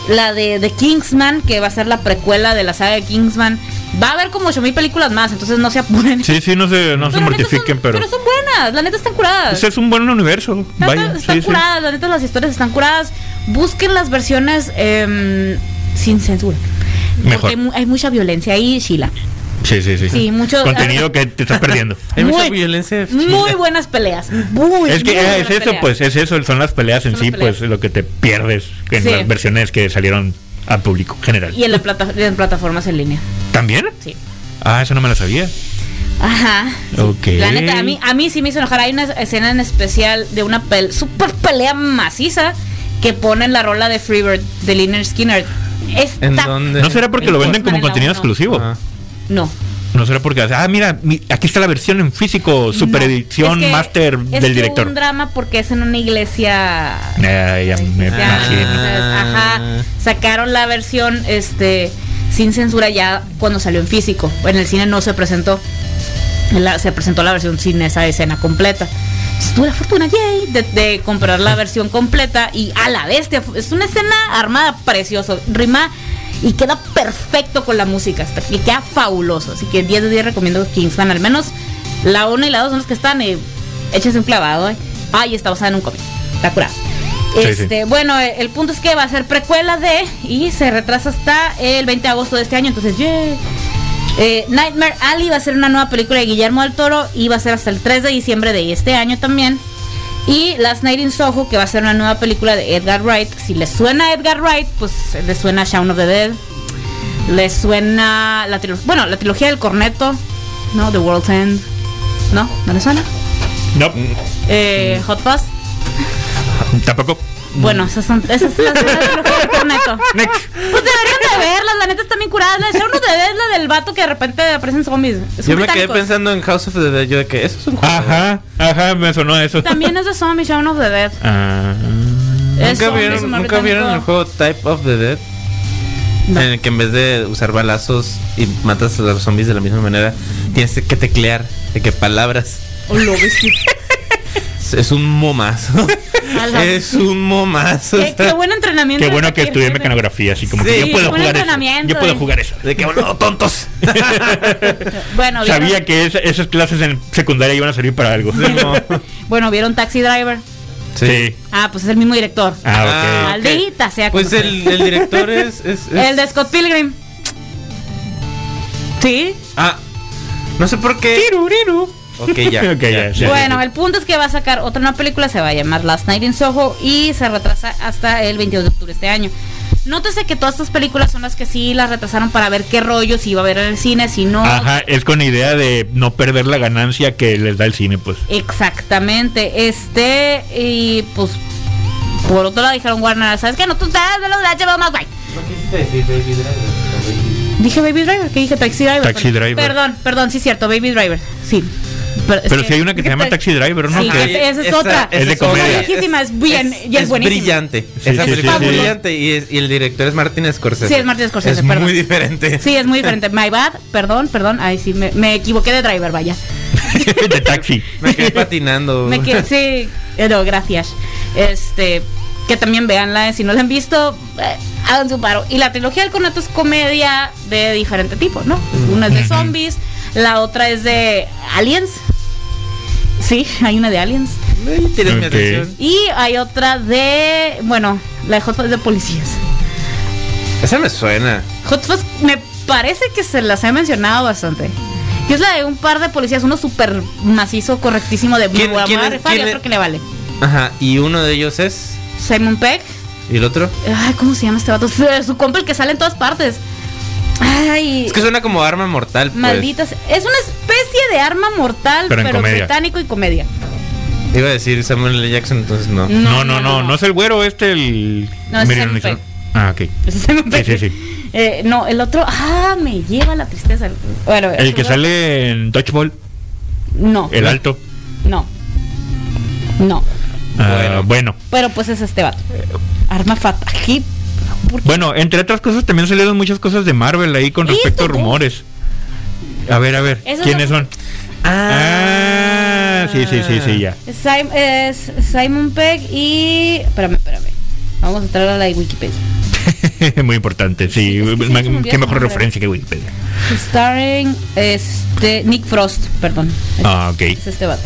La de The Kingsman, que va a ser la precuela de la saga de Kingsman. Va a haber como 8000 películas más, entonces no se apuren. Sí, sí, no se, no se Pero mortifiquen, son- pero. Pero son buenas, la neta están curadas. Ese es un buen universo. La Vaya, neta están sí, sí. curadas, la neta las historias están curadas. Busquen las versiones em, sin censura. Mejor. Porque hay, mu- hay mucha violencia ahí, Sheila. Sí, sí, sí. Sí, mucho- Contenido que te estás perdiendo. Hay mucha Muy- violencia. Muy buenas peleas. Muy, Es que muy eh, buenas es eso, peleas. pues, es eso, son las peleas en sí, peleas. pues, lo que te pierdes en Sí. las versiones que salieron al público general. Y en, la plata- en plataformas en línea. ¿También? Sí. Ah, eso no me lo sabía. Ajá. sí. Ok. La neta, a mí, a mí sí me hizo enojar. Hay una escena en especial de una pel super pelea maciza que ponen la rola de Freebird de Liner Skinner. Está- ¿En dónde? ¿No será porque En lo venden como en contenido exclusivo? Ajá. No. No será porque, ah, mira, mi- aquí está la versión en físico, super No. edición Es que master es del director. un drama porque es en una iglesia. Eh, ya me Ya. Ajá. Sacaron la versión este sin censura ya cuando salió en físico. En el cine no se presentó. La- se presentó la versión sin esa escena completa. Entonces, tuve la fortuna yay, de, de comprar la versión completa y a la bestia. Es una escena armada precioso. Rima y queda perfecto con la música. Y queda fabuloso. Así que 10 de 10 recomiendo Kingsman. Al menos la 1 y la 2 son los que están. Eh, échese un clavado. Eh. Ah, y está basada en un cómic. Está curado. Sí, Este, bueno, eh, el punto es que va a ser precuela de y se retrasa hasta el 20 de agosto de este año, entonces yeah. Eh, Nightmare Alley va a ser una nueva película de Guillermo del Toro y va a ser hasta el 3 de diciembre de este año también. Y Last Night in Soho, que va a ser una nueva película de Edgar Wright. Si les suena Edgar Wright, pues les suena Shaun of the Dead. Les suena la trilogía, bueno, la trilogía del corneto, ¿no? The World's End. ¿No? ¿No les suena? No, Eh, Hot Fuzz. tampoco. Bueno, esas son esas son las corneto. Next. Pues deberían de verlas, la neta están bien curadas. La de Shaun of the Dead es la del vato que de repente aparecen zombies. Son Yo me quedé pensando en House of the Dead. Yo de que eso es un juego. Ajá, ajá, me sonó eso. También es de zombies, Shaun of the Dead. Ah. Es ¿Nunca zombies, vieron, un ¿nunca vieron el juego Type of the Dead? No. En el que en vez de usar balazos y matas a los zombies de la misma manera, tienes que teclear de que palabras. Oh, lo bestia. Es- Es un la- es un momazo. qué, qué buen entrenamiento. Qué bueno que estudié mecanografía, así como Sí, que yo puedo jugar eso. Yo puedo jugar eso. De que bueno, tontos. Bueno, ¿vieron? Sabía que esa- esas clases en secundaria iban a servir para algo. Bueno, ¿vieron Taxi Driver? Sí. Ah, pues es el mismo director. Ah, ok. Ah. Maldita sea. Pues el, el director es, es- es- sea. El de Scott Pilgrim. ¿Sí? Ah, no sé por qué. Ok, ya. Ok, ya, ya. bueno, el punto es que va a sacar otra nueva película, se va a llamar Last Night in Soho y se retrasa hasta el 22 de octubre de este año. Nótese que todas estas películas son las que sí las retrasaron para ver qué rollo, si iba a ver en el cine, si no. Ajá, es con idea de no perder la ganancia que les da el cine, pues. Exactamente. Este, y pues, por otro lado dijeron Warner, ¿sabes qué? No, tú sabes de los de HBO Max, bye. Dije Baby Driver, ¿qué dije? Taxi Driver. Taxi perdón. Driver. Perdón, perdón, sí es cierto, Baby Driver. Sí. Pero, es Pero que- si hay una que se llama Taxi Driver, ¿no? Sí, Que- esa es Esa- otra. Es de comedia. Es viejísima, es bien- y es buenísima. brillante. Sí, Esa sí, película sí, es sí. brillante y, es- y el director es Martin Scorsese. Sí, es Martin Scorsese, Es perdón. muy diferente. Sí, es muy diferente. My bad, perdón, perdón. Ay, sí, me, me equivoqué de driver, vaya. de taxi. Me quedé patinando. Me quedé, sí, pero gracias. Este, que también veanla, eh, si no la han visto, eh, hagan su paro. Y la trilogía del corneto es comedia de diferente tipo, ¿no? Una es de zombies, la otra es de aliens. Sí, hay una de aliens. Mi. Y hay otra de, bueno, la de Hot Fuzz de policías. Esa me suena. Hot Fuzz me parece que se las he mencionado bastante. Que es la de un par de policías, uno súper macizo, correctísimo de ¿Quién- a quién es- rifar y quién otro es? que le vale. Ajá. Y uno de ellos es. Simon Pegg. ¿Y el otro? Ay, ¿cómo se llama este vato? Su, su compa el que sale en todas partes. Ay, Es que suena como arma mortal. Pues. malditas. Es una especie de arma mortal, Pero pero, en comedia. británico y comedia. Iba a decir Samuel L. Jackson, entonces no. No, no, no, no es el güero este, el... No, es hizo- Pegg. Ah, ok. Es. Sí, sí, sí. Eh, no, el otro, ah, me lleva la tristeza. Bueno, El que sale en Dodgeball, No, el alto. no, no. Ah, Bueno. bueno. Pero pues es este vato. Arma fatal. Aquí, Bueno, entre otras cosas también salieron muchas cosas de Marvel ahí con respecto a rumores. A ver, a ver, Esos ¿quiénes son- son? Ah, sí, sí, sí, sí, ya. Es Sim- es Simon Pegg y. Espérame, espérame. Vamos a entrar a la Wikipedia. Muy importante, sí. Es que se qué mejor referencia que Wikipedia. Starring este Nick Frost, perdón. Ah, ok, es este vato.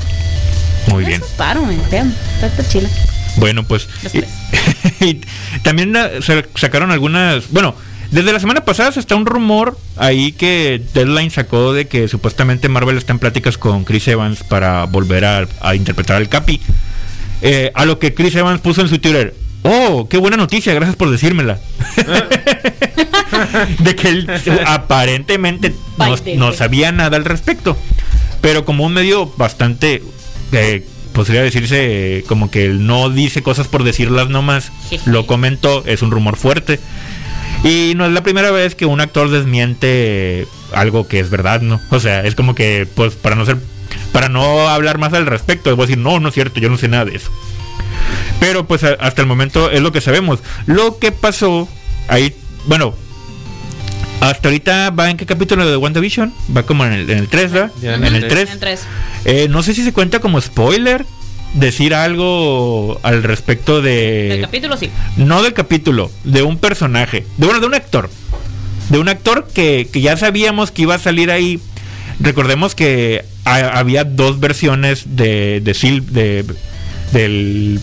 muy bien. Paro, man. Vean, está chila. Bueno, pues y- y también sa- sacaron algunas, bueno, Desde la semana pasada se está un rumor ahí que Deadline sacó de que supuestamente Marvel está en pláticas con Chris Evans para volver a, a interpretar al Capi. Eh, a lo que Chris Evans puso en su Twitter. Oh, qué buena noticia, gracias por decírmela. de que él aparentemente no, no sabía nada al respecto. Pero como un medio bastante, eh, podría decirse, como que él no dice cosas por decirlas nomás, lo comentó, es un rumor fuerte. Y no es la primera vez que un actor desmiente algo que es verdad, ¿no? O sea, es como que, pues, para no ser, para no hablar más al respecto, a decir, no, no es cierto, yo no sé nada de eso. Pero pues hasta el momento es lo que sabemos. Lo que pasó ahí, bueno, hasta ahorita va en qué capítulo de WandaVision? Va como en el, en el 3, ¿verdad? Ya en en el el 3. En tres. Eh, no sé si se cuenta como spoiler decir algo al respecto de... El capítulo sí. No del capítulo, de un personaje, de bueno, de un actor. De un actor que, que ya sabíamos que iba a salir ahí. Recordemos que ha- había dos versiones de, de Sil de del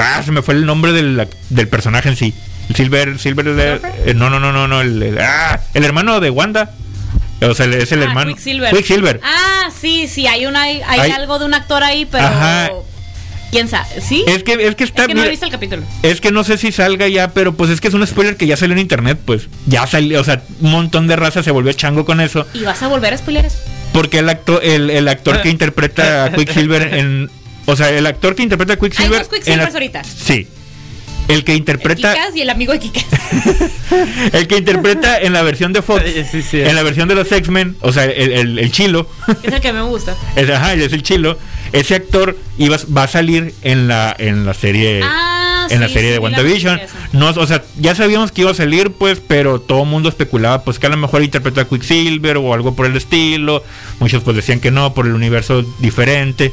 ah, se me fue el nombre del, ac- del personaje en sí. Silver, Silver eh, no, no, no, no, no, el, el- ah, el hermano de Wanda. O sea, es el Ah, hermano. Quicksilver. Quicksilver. Ah, sí, sí, hay una hay, algo de un actor ahí, pero Ajá. quién sabe, ¿sí? Es que es que está Es que no he mira, visto el capítulo. Es que no sé si salga ya, pero pues es que es un spoiler que ya salió en internet, pues. Ya salió, o sea, un montón de raza se volvió chango con eso. ¿Y vas a volver a spoiler eso? Porque el actor, el, el actor que interpreta a Quicksilver en. O sea, el actor que interpreta a Quicksilver. Hay dos Quicksilvers ahorita. Sí. El que interpreta. Kikas y el amigo de Kikas. El que interpreta en la versión de Fox. Sí, sí, sí. En la versión de los X-Men. O sea, el, el- el chilo. es el que me gusta. Es, ajá, es el chilo. Ese actor iba, va a salir en la, en la serie. Ah, en la serie sí, de WandaVision. No, o sea, ya sabíamos que iba a salir, pues, pero todo el mundo especulaba, pues, que a lo mejor interpreta a Quicksilver o algo por el estilo. Muchos, pues, decían que no, por el universo diferente.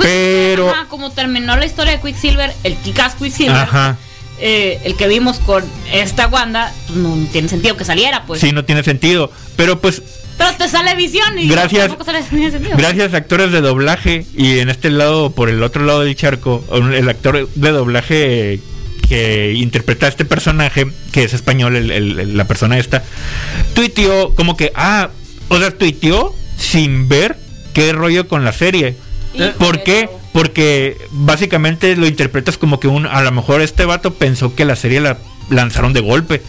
Pues, pero. ajá, como terminó la historia de Quicksilver, el Kikas Quicksilver, Ajá. eh, el que vimos con esta Wanda, pues no tiene sentido que saliera, pues. Sí, no tiene sentido. Pero, pues, Pero te sale visión y Gracias. sale. Gracias actores de doblaje y en este lado, por el otro lado del charco, el actor de doblaje que interpreta a este personaje, que es español, el- el- la persona esta, tuiteó como que, ah, o sea, tuiteó sin ver qué rollo con la serie. Híjole, ¿Por qué? Porque básicamente lo interpretas como que un, a lo mejor este vato pensó que la serie la lanzaron de golpe,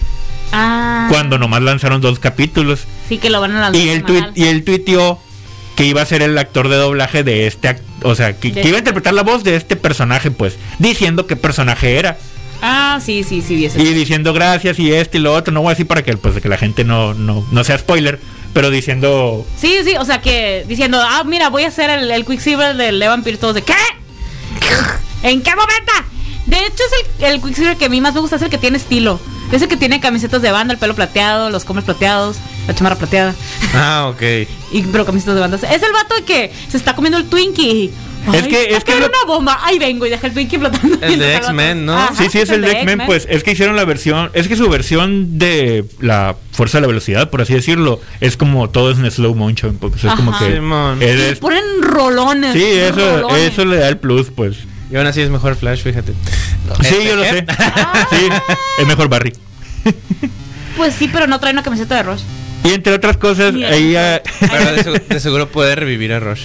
Ah, cuando nomás lanzaron dos capítulos. sí que lo van a lanzar. Y él, tuit- y él tuiteó que iba a ser el actor de doblaje de este o sea, que, iba a este. interpretar la voz de este personaje, pues, diciendo qué personaje era. Ah, sí, sí, sí. Y diciendo gracias y este y lo otro, no voy a decir para que, pues, que la gente no, no, no sea spoiler, pero diciendo, Sí, sí, o sea que diciendo, ah, mira, voy a hacer el, el Quicksilver del Levan Pierce, todos de ¿qué? ¿En qué momento? De hecho, es el, el Quicksilver que a mí más me gusta, es el que tiene estilo. Es el que tiene camisetas de banda, el pelo plateado, los comes plateados, la chamarra plateada. Ah, ok. Y pero camisetas de banda. Es el vato que se está comiendo el Twinkie. Es que- es que lo- una bomba. Ahí vengo y deja el Twinkie flotando. El de X-Men, ¿no? Ajá, sí, sí, es el de X-Men, pues, es que hicieron la versión, es que su versión de la fuerza de la velocidad, por así decirlo, es como todo es en slow motion, pues, es como que... Simón. es- Y es- ponen rolones. sí, eso, rolones. eso le da el plus, pues. Y aún así es mejor Flash, fíjate. Sí, Este, yo lo ¿qué? sé. Sí, es mejor Barry. Pues sí, pero no trae una camiseta de Rush. Y entre otras cosas. Pero de, de seguro puede revivir a Rush.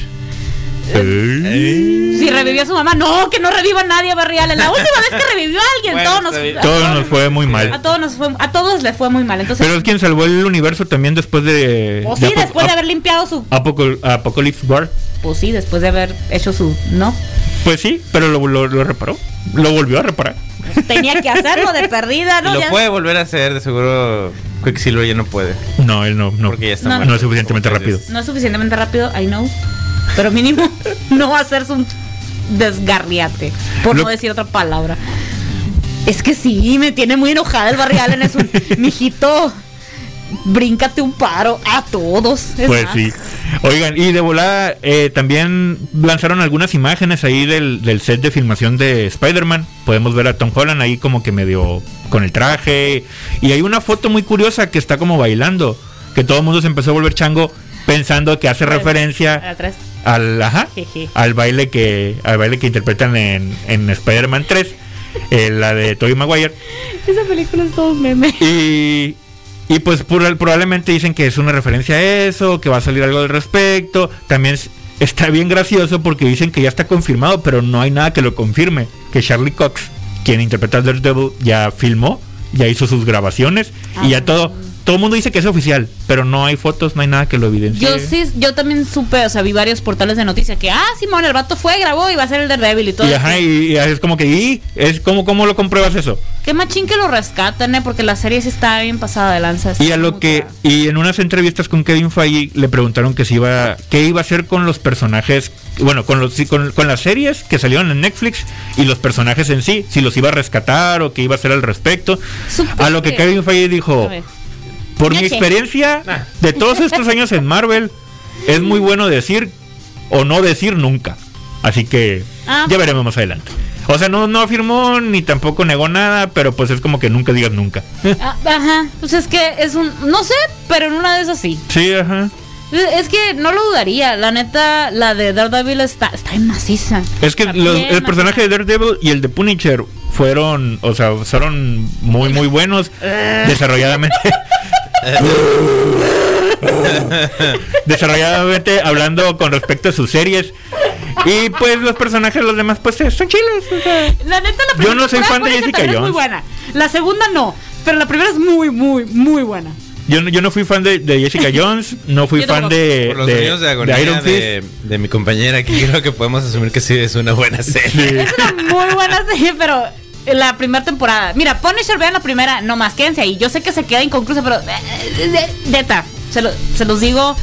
Si revivió a su mamá, no, que no reviva a nadie, Barrial. La última vez que revivió a alguien, Bueno, todos nos, a Todo nos fue muy A mal. todos nos fue, a todos les fue muy mal. Entonces, Pero es quien salvó el universo también después de... pues de sí, después de haber limpiado su, Apocal- Apocalypse War. pues sí, después de haber hecho su, no, Pues sí, pero lo, lo- lo reparó. Lo volvió a reparar. tenía que hacerlo de perdida, Y ¿no? lo Ya- puede volver a hacer, de seguro Quicksilver ya no puede. No, él no, no. Porque ya está No, no es suficientemente rápido. No es suficientemente rápido, I know. Pero mínimo no va a hacerse un desgarriate, por Lo- no decir otra palabra. Es que sí, me tiene muy enojada el barrial en eso. Mijito, bríncate un paro a todos. Es Pues más. sí. Oigan, y de volada eh, también lanzaron algunas imágenes ahí del, del set de filmación de Spider-Man. Podemos ver a Tom Holland ahí como que medio con el traje. Y hay una foto muy curiosa que está como bailando. Que todo el mundo se empezó a volver chango pensando que hace referencia. Al, ajá, al baile que al baile que interpretan en, en Spider-Man 3. eh, la de Tobey Maguire. Esa película es todo un meme. Y, y pues por- probablemente dicen que es una referencia a eso, que va a salir algo al respecto. También es- está bien gracioso porque dicen que ya está confirmado, pero no hay nada que lo confirme. Que Charlie Cox, quien interpreta a Daredevil, ya filmó, ya hizo sus grabaciones y ya Ah. todo. Todo el mundo dice que es oficial, pero no hay fotos, no hay nada que lo evidencie. Yo sí, yo también supe, o sea, vi varios portales de noticias que, ah, Simón, el vato fue, grabó y va a ser el Daredevil y todo. Y, eso. ajá, y, y es como que, ¿y? Es como, ¿cómo lo compruebas eso? Qué machín que lo rescatan, ¿eh? Porque la serie sí está bien pasada de lanza. Y a lo que y en unas entrevistas con Kevin Feige le preguntaron que si iba qué iba a hacer con los personajes, bueno, con los con, con las series que salieron en Netflix y los personajes en sí, si los iba a rescatar o qué iba a hacer al respecto. Supe A lo que que- Kevin Feige dijo, A ver. Por mi experiencia Ah. de todos estos años en Marvel, es muy bueno decir o no decir nunca. Así que Ah. ya veremos más adelante. O sea, no, no afirmó ni tampoco negó nada, pero pues es como que nunca digas nunca. Ah, ajá, pues es que es un, no sé, pero en una de esas sí. sí, ajá. Es que no lo dudaría, la neta, la de Daredevil está, está en maciza. Es que los- el personaje de Daredevil y el de Punisher fueron, o sea, fueron muy, muy buenos desarrolladamente. desarrolladamente hablando con respecto a sus series. Y pues los personajes, los demás, pues son chilos. o sea. La neta, la Yo primera no soy fan de Jessica también es muy Jones. buena. La segunda no, pero la primera es muy, muy, muy buena. Yo, no- yo no fui fan de, de Jessica Jones, no fui fan de, Por los de- sonidos de agonía de de, Iron Fist. de mi compañera aquí, creo que podemos asumir que sí es una buena serie. Es una muy buena serie, pero la primera temporada. Mira, Punisher, vean la primera, no más, quédense ahí. Yo sé que se queda inconclusa, pero. eh, de- Neta, se, lo- se los digo.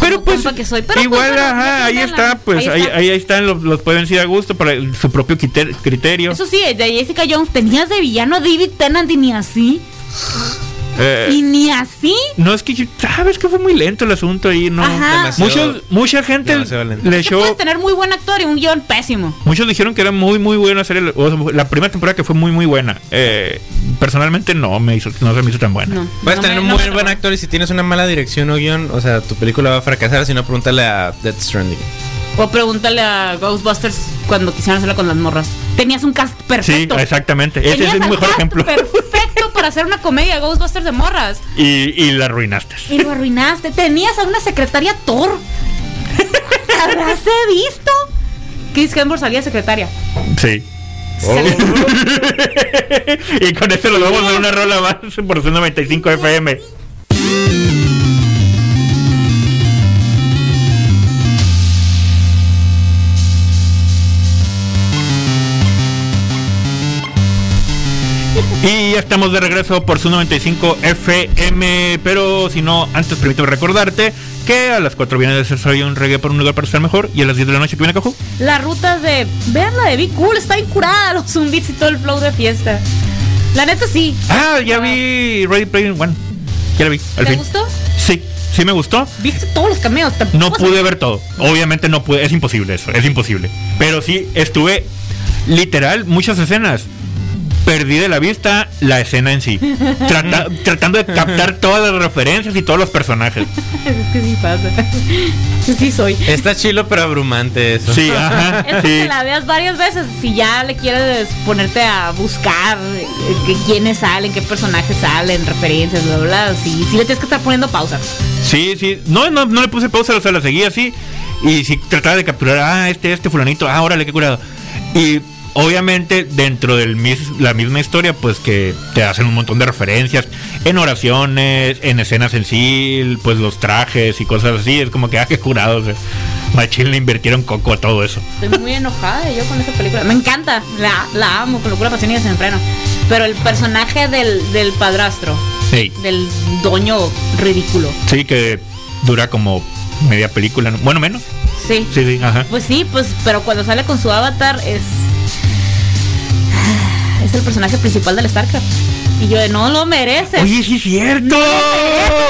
Pero pues que soy. Pero, igual, pues, bueno, ajá, ahí está, pues ahí, está. ahí, están, los, los pueden decir a gusto para su propio criter- criterio. Eso sí, de Jessica Jones tenías de villano a David Tennant y ni así. Eh, Y ni así. No, es que yo- sabes que fue muy lento el asunto ahí, ¿no? Muchos, mucha gente le echó. puedes tener muy buen actor y un guion pésimo. Muchos dijeron que era muy, muy buena serie. o sea, la primera temporada que fue muy, muy buena. Eh, personalmente no me hizo, no se me hizo tan buena. No. Puedes no tener me- un muy buen actor y si tienes una mala dirección o guion, o sea, tu película va a fracasar. Si no, pregúntale a Death Stranding. O pregúntale a Ghostbusters cuando quisieron hacerla con las morras. Tenías un cast Sí, perfecto. exactamente. Ese es el mejor ejemplo. Perfecto para hacer una comedia Ghostbusters de morras. Y, y la arruinaste. Y lo arruinaste. Tenías a una secretaria Thor. ¿Habrás visto? Chris Hemsworth salía secretaria. Sí. y con eso lo vamos a dar una rola más por su 95 FM. Y ya estamos de regreso por su 95 FM. Pero si no, antes permíteme recordarte que a las 4 viene de Soy un reggae por un lugar para estar mejor. Y a las 10 de la noche que viene Cajú. La ruta de. Vean la de Be Cool, está incurada. Los zumbitos y todo el flow de fiesta. La neta sí. Ah, ya vi Ready Player One. Ya la vi, al ¿Te fin. gustó? Sí, sí me gustó. ¿Viste todos los cameos? No pude ver todo. Obviamente no pude, es imposible eso, es imposible. Pero sí estuve literal muchas escenas. Perdí de la vista la escena en sí. Trata- tratando de captar todas las referencias y todos los personajes. es que sí pasa. sí soy. Está chilo, pero abrumante eso. Sí, ajá. Es que sí. la veas varias veces. Si ya le quieres ponerte a buscar eh, que quiénes salen, qué personajes salen, referencias, bla, bla, bla, sí, sí le tienes que estar poniendo pausa. Sí, sí. No, no, no le puse pausa, o sea, la seguí así. Y sí trataba de capturar, ah, este, este fulanito, ah, órale, qué curado. Y obviamente dentro de la misma historia, pues que te hacen un montón de referencias en oraciones, en escenas en sí, pues los trajes y cosas así. Es como que, ah, qué curado. O sea, Machín le invirtieron coco a todo eso. Estoy muy enojada yo con esa película. Me encanta, la, la amo con locura, pasión y desenfreno. Pero el personaje del, del padrastro, Sí, del doño ridículo. sí, que dura como media película, ¿no? bueno, menos. Sí. Sí, sí, ajá. Pues sí, pues, pero cuando sale con su avatar es. Es el personaje principal del StarCraft. Y yo de no lo merece. Oye, sí es cierto.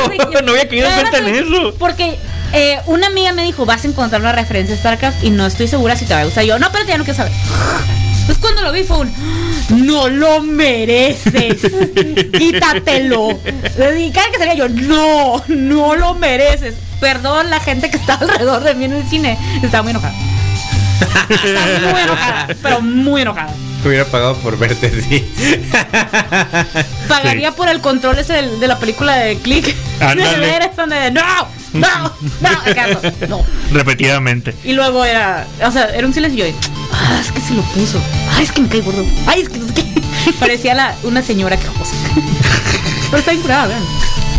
merece". No había caído en cuenta en eso. Porque eh, una amiga me dijo, vas a encontrar una referencia a StarCraft y no estoy segura si te va a gustar. Yo, no, pero ya no quiero saber. Entonces cuando lo vi fue un, no lo mereces. Quítatelo. Y cada que salía yo, no, no lo mereces. Perdón la gente que estaba alrededor de mí en el cine. Estaba muy enojada. Estaba muy enojada, pero muy enojada. Hubiera pagado por verte así. Pagaría por el control ese del- de, la película de Click. De ver donde, no, no, no, no. Repetidamente. Y luego era, o sea, era un silencio y yo, ah, es que se lo puso. Ay, es que me cae gordo. Ay, es que no sé qué. Parecía la, una señora quejosa. Pero está bien curada, vean.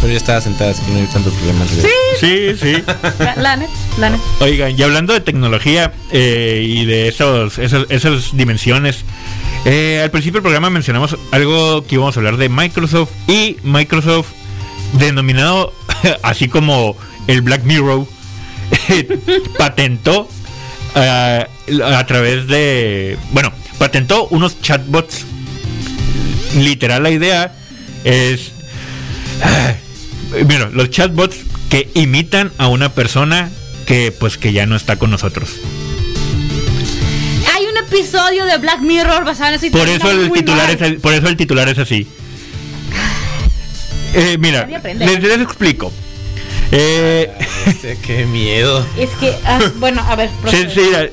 Pero ya estaba sentada, así que no hay tanto problema. Sí, Sí, sí. la, la net, la net. Oigan, y hablando de tecnología eh, y de esos, esos- esas dimensiones, eh, al principio del programa mencionamos algo que íbamos a hablar de Microsoft y Microsoft denominado así como el Black Mirror patentó eh, a través de bueno patentó unos chatbots literal la idea es Mira, los chatbots que imitan a una persona que pues que ya no está con nosotros. Hay un episodio de Black Mirror basado en esa Por eso el titular mal. es el- por eso el titular es así. Eh, mira, les, les explico. Eh, Qué miedo. Es que, ah, bueno, a ver, sin-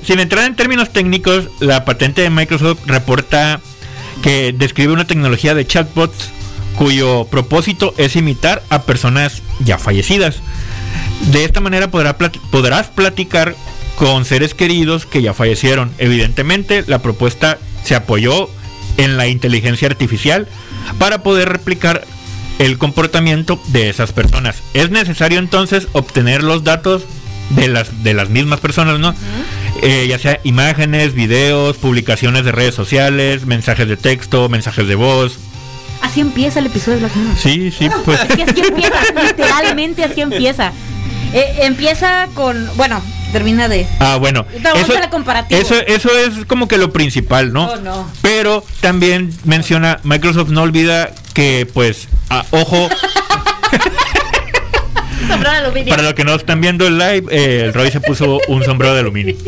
sin entrar en términos técnicos, la patente de Microsoft reporta que describe una tecnología de chatbots cuyo propósito es imitar a personas ya fallecidas. De esta manera podrá plat- podrás platicar con seres queridos que ya fallecieron. Evidentemente, la propuesta se apoyó en la inteligencia artificial para poder replicar el comportamiento de esas personas. Es necesario entonces obtener los datos de las de las mismas personas, ¿no? Eh, ya sea imágenes, videos, publicaciones de redes sociales, mensajes de texto, mensajes de voz. Así empieza el episodio de Black Mirror. Sí, sí, pues. Es que así empieza, literalmente así empieza. Eh, empieza con, bueno, termina de... Ah, bueno. Comparativa. eso, eso es como que lo principal, ¿no? Oh, no. Pero también menciona, Microsoft no olvida que, pues, a- ojo, Sombrero de aluminio. para los que no están viendo el live, eh, el Roy se puso un sombrero de aluminio.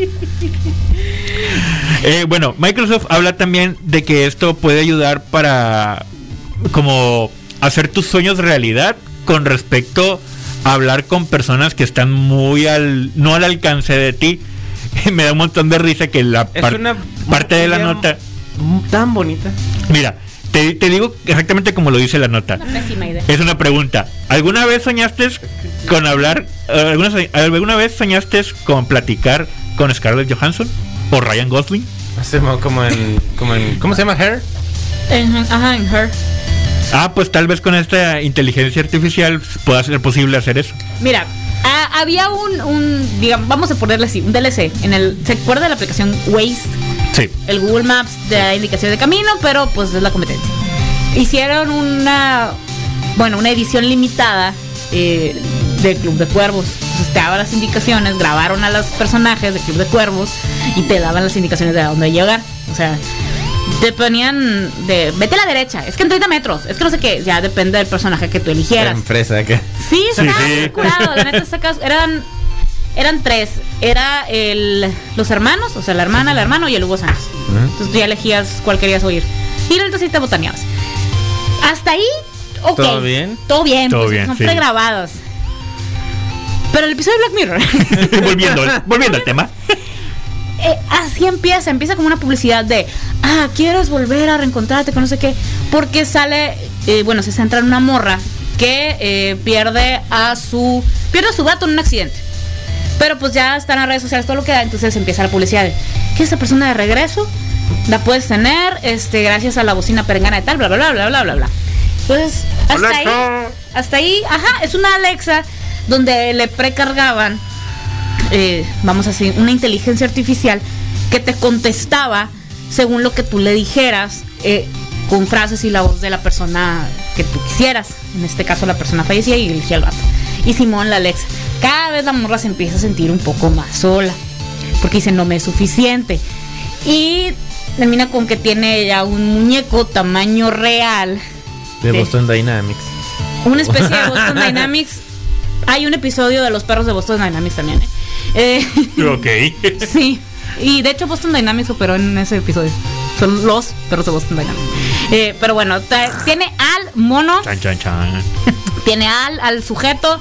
Eh, bueno, Microsoft habla también de que esto puede ayudar para como hacer tus sueños realidad con respecto a hablar con personas que están muy al no al alcance de ti. Me da un montón de risa que la Es par- una parte de la nota, Tan bonita. mira, te, te digo exactamente como lo dice la nota. Una pésima idea. Es una pregunta. ¿Alguna vez soñaste con hablar? ¿Alguna, ¿Alguna vez soñaste con platicar con Scarlett Johansson o Ryan Gosling? Como en, como en. ¿Cómo se llama? Hair. En- Ajá, en Her. Ah, pues tal vez con esta inteligencia artificial pueda ser posible hacer eso. Mira, ah, había un, un, digamos, vamos a ponerle así, un DLC. En el, ¿Se acuerda de la aplicación Waze? Sí. El Google Maps de indicación de camino, pero pues es la competencia. Hicieron una, bueno, una edición limitada eh, de Club de Cuervos. Entonces te daban las indicaciones, grabaron a los personajes de Club de Cuervos y te daban las indicaciones de a dónde llegar. O sea, te ponían de, vete a la derecha, es que en 30 metros, es que no sé qué, ya depende del personaje que tú eligieras. En fresa acá. Sí, Sí, sí. curado. La neta, sacas- eran, eran tres. Era el, los hermanos, o sea, la hermana, el hermano y el Hugo Sánchez. Entonces tú ya elegías cuál querías oír. Y la neta sí te botaneabas. Hasta ahí, ok. ¿Todo bien? Todo bien, Todo pues, bien, son sí. pregrabados. Pero el episodio de Black Mirror. volviendo, volviendo al tema. Eh, así empieza, empieza como una publicidad de, ah, quieres volver a reencontrarte con no sé qué, porque sale, eh, bueno, se centra en una morra que eh, pierde a su, pierde a su gato en un accidente. Pero pues ya están las redes sociales todo lo que da, entonces empieza la publicidad de, que esa persona de regreso la puedes tener, este, gracias a la bocina perengana de tal, bla, bla, bla, bla, bla, bla, bla. Entonces, hasta ahí, hasta ahí, ajá, es una Alexa donde le precargaban eh, vamos a decir, una inteligencia artificial que te contestaba según lo que tú le dijeras, eh, con frases y la voz de la persona que tú quisieras. En este caso, la persona fallecía y elegía al gato. Y Simón, la Alexa. Cada vez la morra se empieza a sentir un poco más sola, porque dice, no me es suficiente. Y termina con que tiene ya un muñeco tamaño real De Sí. Boston Dynamics. una especie de Boston Dynamics. Hay un episodio de los perros de Boston Dynamics también. ¿eh? Eh, Ok. sí. Y de hecho Boston Dynamics operó en ese episodio. Son los perros de Boston Dynamics. Eh, pero bueno, tiene al mono, Chan, chan, chan. tiene al, al sujeto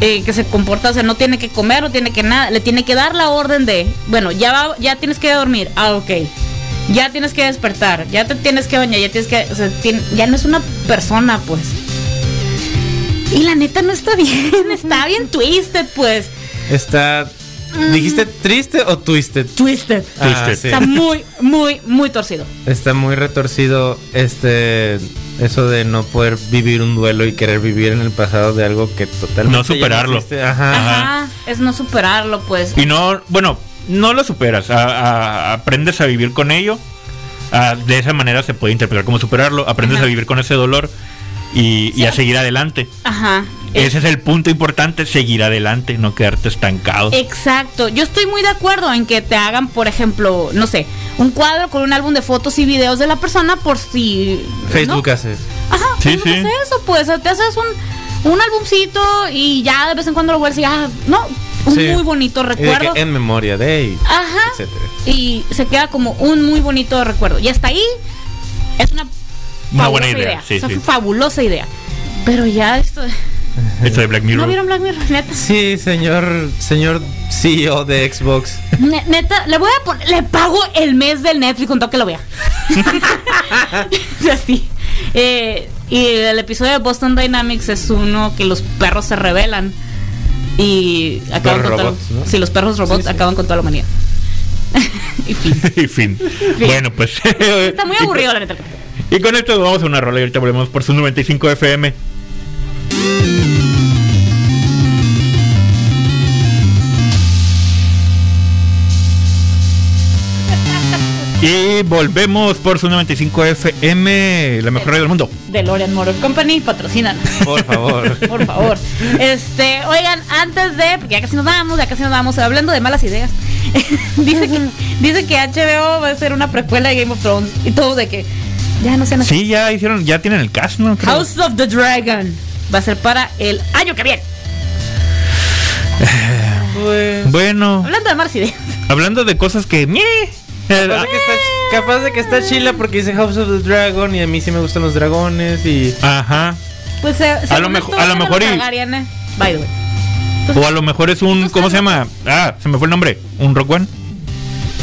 eh, que se comporta, o sea, no tiene que comer, no tiene que nada, le tiene que dar la orden de, bueno, ya va- ya tienes que dormir. Ah, ok. ya tienes que despertar, ya te tienes que bañar, ya tienes que, o sea, tien- ya no es una persona, pues. Y la neta no está bien, está bien twisted, pues. Está. ¿Dijiste triste o twisted? Twisted. Ah, Twisted. sí. Está muy, muy, muy torcido. Está muy retorcido este eso de no poder vivir un duelo y querer vivir en el pasado de algo que totalmente No ya superarlo. Ajá. Ajá, es no superarlo, pues. Y no, bueno, no lo superas, a- a- aprendes a vivir con ello. a- de esa manera se puede interpretar como superarlo, aprendes Ajá. a vivir con ese dolor y, y a seguir adelante. Ajá. Ese es el punto importante, seguir adelante, no quedarte estancado. Exacto. Yo estoy muy de acuerdo en que te hagan, por ejemplo, no sé, un cuadro con un álbum de fotos y videos de la persona por si. Facebook ¿no? hace. Ajá, Sí, Facebook sí. hace eso, pues. Te haces un, un álbumcito y ya de vez en cuando lo vuelves y ya, no, un Sí. muy bonito recuerdo. en memoria de y Ajá. etcétera. Y se queda como un muy bonito recuerdo. Y hasta ahí es una, Una buena fabulosa idea, sí, o sea, sí. fabulosa idea. Pero ya esto. Esto de Black Mirror. ¿No vieron Black Mirror? Neta. Sí, señor, señor CEO de Xbox. Ne- Neta, le voy a poner, le pago el mes del Netflix con todo que lo vea. Así. Eh, y el episodio de Boston Dynamics es uno que los perros se rebelan y acaban Los con todo- robots, ¿no? Sí, los perros robots Sí, sí. acaban con toda la humanidad. y fin. y fin. Bueno, pues. Está muy aburrido la neta. Y con esto vamos a una rola y ahorita volvemos por su 95 FM. Y volvemos por su 95 FM, la mejor radio del mundo. DeLorean Motor Company, patrocinan. Por favor. Por favor. Este, oigan, antes de, porque ya casi nos vamos, ya casi nos vamos, hablando de malas ideas. dice que dice que HBO va a ser una precuela de Game of Thrones y todo de que ya no sean así. Sí, ya hicieron, ya tienen el cast, ¿no? Creo. House of the Dragon va a ser para el año que viene. Pues, Bueno, Hablando de malas ideas. hablando de cosas que. ¡mie! Eh, capaz, de que está, capaz de que está chila porque dice House of the Dragon y a mí sí me gustan los dragones y Ajá. Pues eh, A según lo mejor- esto a lo mejor y- Targaryen, eh. By the way. O a lo mejor es un. ¿Cómo se llama? Ah, se me fue el nombre. ¿Un Rock One?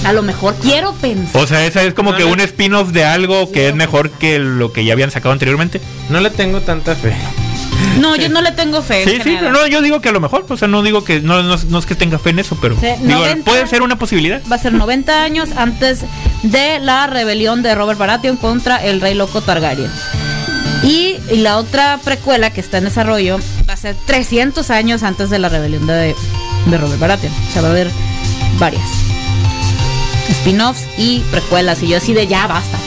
A lo mejor quiero pensar. O sea, esa es como No, que un spin-off de algo que es mejor que lo que ya habían sacado anteriormente. no le tengo tanta fe. No, yo no le tengo fe. Sí, sí, pero no, yo digo que a lo mejor, o sea, no digo que no, no, no es que tenga fe en eso, pero Sí, digo, 90. puede ser una posibilidad. Va a ser 90 años antes de la rebelión de Robert Baratheon contra el Rey Loco Targaryen. Y, y la otra precuela que está en desarrollo va a ser 300 años antes de la rebelión de, de Robert Baratheon. O sea, va a haber varias spin-offs y precuelas. Y yo así de ya basta.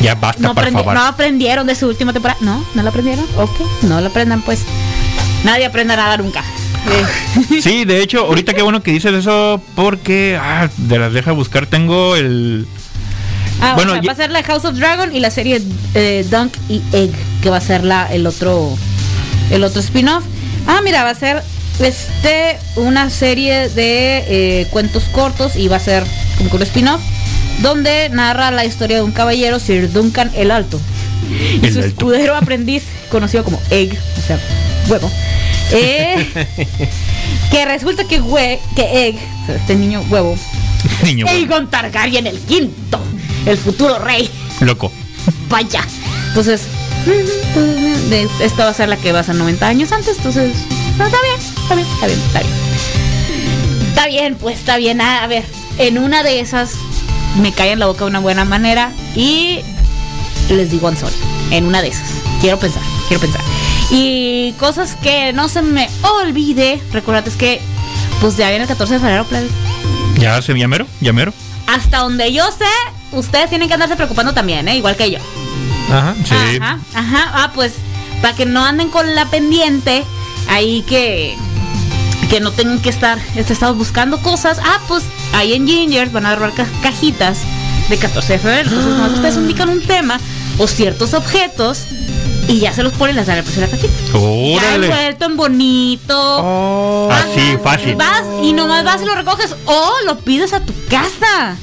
Ya basta, No, por favor. no aprendieron de su última temporada. No, no la aprendieron. Ok, no la aprendan pues. Nadie aprende nada nunca. Sí, de hecho, ahorita qué bueno que dices eso porque ah, de las deja buscar tengo el Ah, Bueno, o sea, ya- va a ser la House of Dragon y la serie eh, Dunk y Egg, que va a ser la, el otro el otro spin-off. Ah, mira, va a ser este una serie de eh, cuentos cortos y va a ser como que un spin-off donde narra la historia de un caballero, Sir Duncan el Alto, y El su Alto. escudero aprendiz, conocido como Egg, o sea, huevo. eh, que resulta que, hue- que Egg, o sea, este niño huevo, niño Aegon Targaryen el quinto, el futuro rey. loco. Vaya. Entonces, esta va a ser la que va a ser 90 años antes. Entonces, no, está bien, está bien, está bien, está bien. Está bien, pues está bien. A ver, en una de esas me cae en la boca de una buena manera y les digo sorry. En una de esas. Quiero pensar, quiero pensar. Y cosas que no se me olvide. Recuerda es que, pues ya viene el 14 de febrero, plebes. Ya se llamero, llamero. Hasta donde yo sé, ustedes tienen que andarse preocupando también, ¿eh? Igual que yo. Ajá. Sí. Ajá, ajá. Ah, pues para que no anden con la pendiente ahí que que no tengan que estar este, estado buscando cosas. Ah, pues ahí en Gingers van a ca- cajitas de 14 de febrero. Entonces, nomás ustedes indican un tema o ciertos objetos y ya se los ponen precio de la cajita. Ya envuelto en bonito. Oh. Así, fácil. Vas y nomás vas y lo recoges o lo pides a tu casa.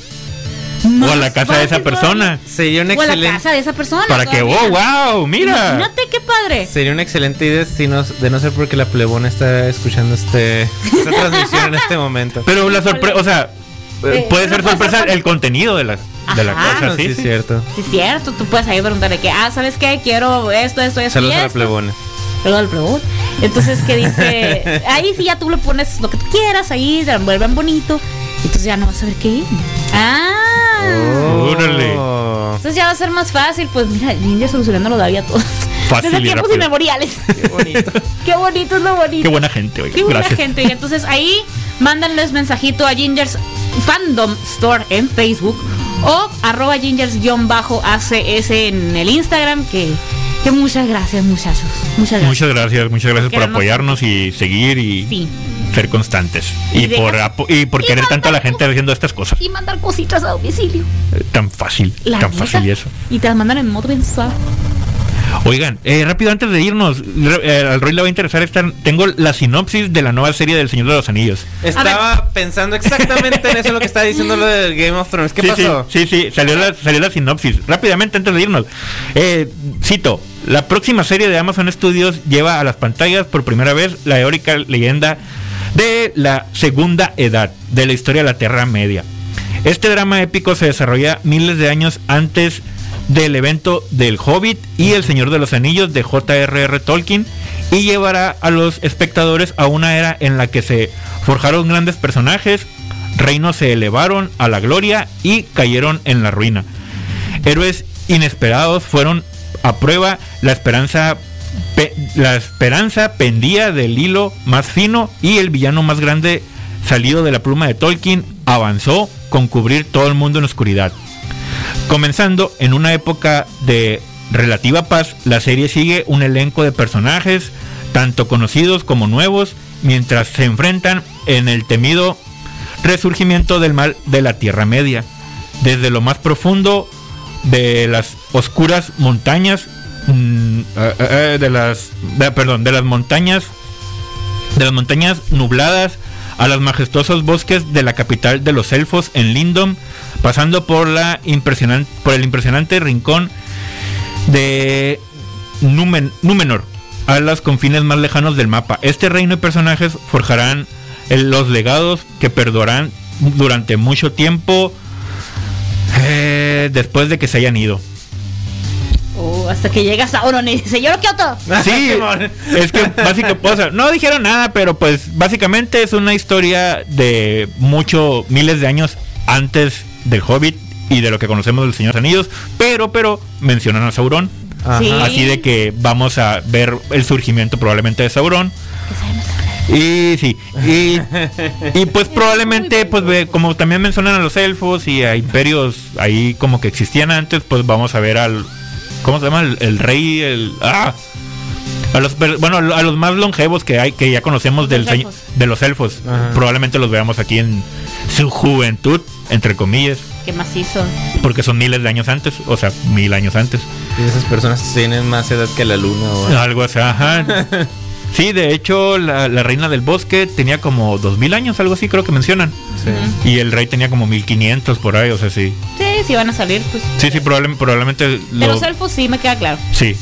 O a la casa de esa persona. Sería una O a la excelente casa de esa persona. Para que, oh, wow, mira. Imagínate qué padre. Sería una excelente idea si no- de no ser porque la plebona está escuchando este esta transmisión en este momento. Pero la sorpresa, o sea, eh, Eh, puede no ser puede sorpresa ser- el contenido de la. de la Ajá. cosa, No, sí, sí, es sí. cierto. Sí, es cierto, tú puedes ahí preguntarle que, ah, ¿sabes qué? Quiero esto, esto, esto. Saludos y a la esto. plebona. Saludos al plebón. Entonces, que dice, ahí sí ya tú le pones lo que tú quieras, ahí te lo envuelven bonito. Entonces ya no vas a ver qué ir. Ah. Órale. Oh, Entonces ya va a ser más fácil. Pues mira, Ninja solucionando lo David a todos. Fácil Desde y tiempos rápido. inmemoriales. Qué bonito. Qué bonito es lo bonito. Qué buena gente, oiga. Qué buena Gracias. gente. Y entonces ahí mándanles mensajito a Gingers Fandom Store en Facebook o arroba Gingers-ACS en el Instagram. Que, que muchas gracias, muchachos. Muchas gracias. Muchas gracias, muchas gracias por apoyarnos y seguir y Sí. ser constantes. Y Y, por y por y querer tanto a la gente haciendo estas cosas. Y mandar cositas a domicilio. Eh, Tan fácil, La tan neta. fácil y eso. Y te las mandan en modo mensual. Oigan, eh, rápido antes de irnos, eh, al Roy le va a interesar esta. Tengo la sinopsis de la nueva serie del Señor de los Anillos. Estaba pensando exactamente en eso lo que estaba diciendo lo del Game of Thrones. ¿Qué sí, pasó? Sí, sí, sí, salió la, salió la sinopsis. Rápidamente antes de irnos. Eh, cito, la próxima serie de Amazon Studios lleva a las pantallas por primera vez la eórica leyenda de la segunda edad de la historia de la Tierra Media. Este drama épico se desarrolla miles de años antes del evento del Hobbit y El Señor de los Anillos de J.R.R. Tolkien y llevará a los espectadores a una era en la que se forjaron grandes personajes, reinos se elevaron a la gloria y cayeron en la ruina. Héroes inesperados fueron a prueba, la esperanza pe- la esperanza pendía del hilo más fino y el villano más grande salido de la pluma de Tolkien avanzó con cubrir todo el mundo en oscuridad. Comenzando en una época de relativa paz, la serie sigue un elenco de personajes, tanto conocidos como nuevos, mientras se enfrentan en el temido resurgimiento del mal de la Tierra Media. Desde lo más profundo de las oscuras montañas, mm, eh, eh, de las, perdón, de las montañas, de las montañas nubladas a los majestuosos bosques de la capital de los elfos en Lindom, pasando por la impresionante, por el impresionante rincón de Numen- Númenor a los confines más lejanos del mapa. Este reino y personajes forjarán los legados que perdurarán durante mucho tiempo eh, después de que se hayan ido. Oh, hasta que llega Sauron y dice, yo lo. Sí, es que básicamente, o sea, no dijeron nada, pero pues básicamente es una historia de mucho, miles de años antes del Hobbit y de lo que conocemos del Señor de los Anillos, pero, pero mencionan a Sauron. Sí. Así de que vamos a ver el surgimiento probablemente de Sauron. Y sí, y, y pues probablemente, pues ve- como también mencionan a los elfos y a imperios ahí como que existían antes, pues vamos a ver al, ¿cómo se llama? El, el rey, el, ah, a los, bueno, a los más longevos que hay, que ya conocemos del Los de los elfos. Ajá. Probablemente los veamos aquí en su juventud, entre comillas, Qué macizo. porque son miles de años antes, o sea, mil años antes. Y esas personas tienen más edad que la luna. o- Algo así, ajá. Sí, de hecho, la, la reina del bosque tenía como dos mil años, algo así, creo que mencionan. Sí. Y el rey tenía como 1500 por ahí, o sea, sí. Sí, sí van a salir, pues. Sí, sí, probable- probablemente. De lo- los elfos sí me queda claro. Sí.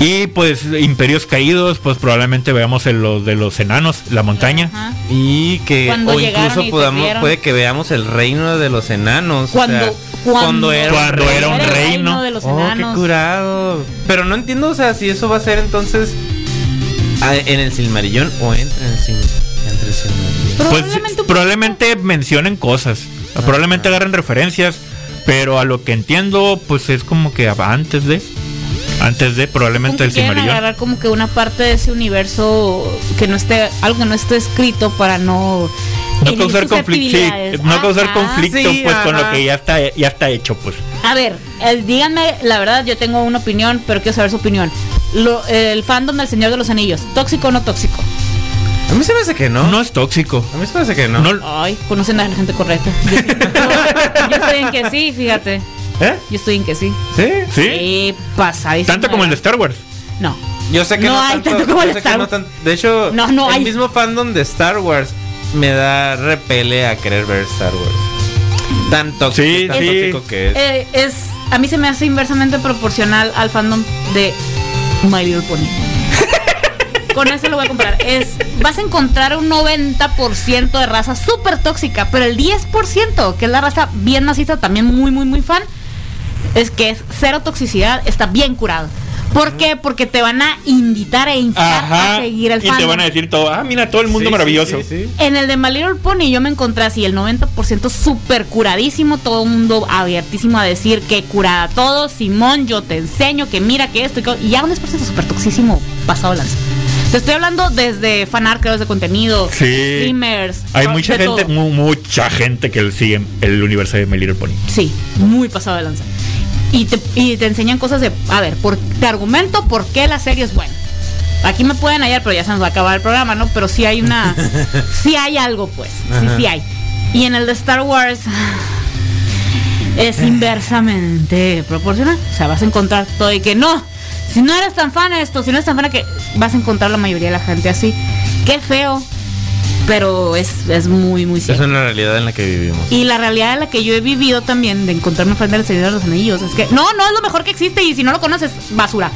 Y pues imperios caídos, pues probablemente veamos en los de los enanos, la montaña. Ajá. Y que Cuando o incluso podamos, puede que veamos el reino de los enanos. o Cuando- sea, cuando- era un Cuando era un el reino. de los Oh, qué enanos. curado. Pero no entiendo, o sea, si eso va a ser entonces ah, en el Silmarillón o entra en el, Sil- entre el Silmarillón. Pues Probablemente un probablemente mencionen cosas, probablemente agarren referencias, pero a lo que entiendo, pues es como que antes de, antes de probablemente Como el Silmarillion. agarrar como que una parte de ese universo que no esté, algo que no esté escrito para no No causar conflicto, sí, no causar conflicto Sí, pues con lo que ya está ya está hecho pues. A ver, eh, díganme, la verdad, yo tengo una opinión, pero quiero saber su opinión. Lo- el fandom del Señor de los Anillos, ¿tóxico o no tóxico? A mí se me hace que no. No es tóxico. A mí se me hace que no. No, Ay, conocen a la gente correcta. Yo, yo- que sí, fíjate. ¿Eh? Yo estoy en que sí. ¿Sí? ¿Sí? Sí, pasadísimo. Tanto como el de Star Wars. No. Yo sé que No no, hay tanto, tanto como yo el sé Star que no Wars. tan- De hecho, No, no el hay. mismo fandom de Star Wars me da repele a querer ver Star Wars. Tan tóxico, Sí, tan sí. tóxico que es. Eh, es, a mí se me hace inversamente proporcional al fandom de My Little Pony. con eso lo voy a comprar. Es, vas a encontrar un 90% de raza súper tóxica, pero el 10%, que es la raza bien maciza, también muy, muy, muy fan, es que es cero toxicidad, está bien curado. ¿Por qué? Porque te van a invitar e instar Ajá. a seguir el y te fandom. van a decir todo. Ah, mira, todo el mundo Sí, maravilloso. sí, sí, sí. En el de My Little Pony yo me encontré así, el 90% súper curadísimo, todo el mundo abiertísimo a decir que curada todo, Simón, yo te enseño, que mira que esto y, que- y ya un 10% súper toxísimo pasado de lanza. Te estoy hablando desde fanart, creadores de contenido, Sí. streamers. Hay mucha gente, mu- mucha gente que sigue el universo de My Little Pony. Sí, muy pasado de lanza. Y te, y te enseñan cosas de, a ver, por, te argumento por qué la serie es buena. Aquí me pueden hallar, pero ya se nos va a acabar el programa, ¿no? Pero sí hay una. sí hay algo, pues. Sí, sí hay. Y en el de Star Wars. Es inversamente proporcional. O sea, vas a encontrar todo y que no. Si no eres tan fan de esto, si no eres tan fan de que vas a encontrar la mayoría de la gente así. Qué feo. Pero es, es muy, muy Es cierto. una realidad en la que vivimos. Y la realidad en la que yo he vivido también de encontrarme fan del Señor de los Anillos es que no, no es lo mejor que existe y si no lo conoces, basura.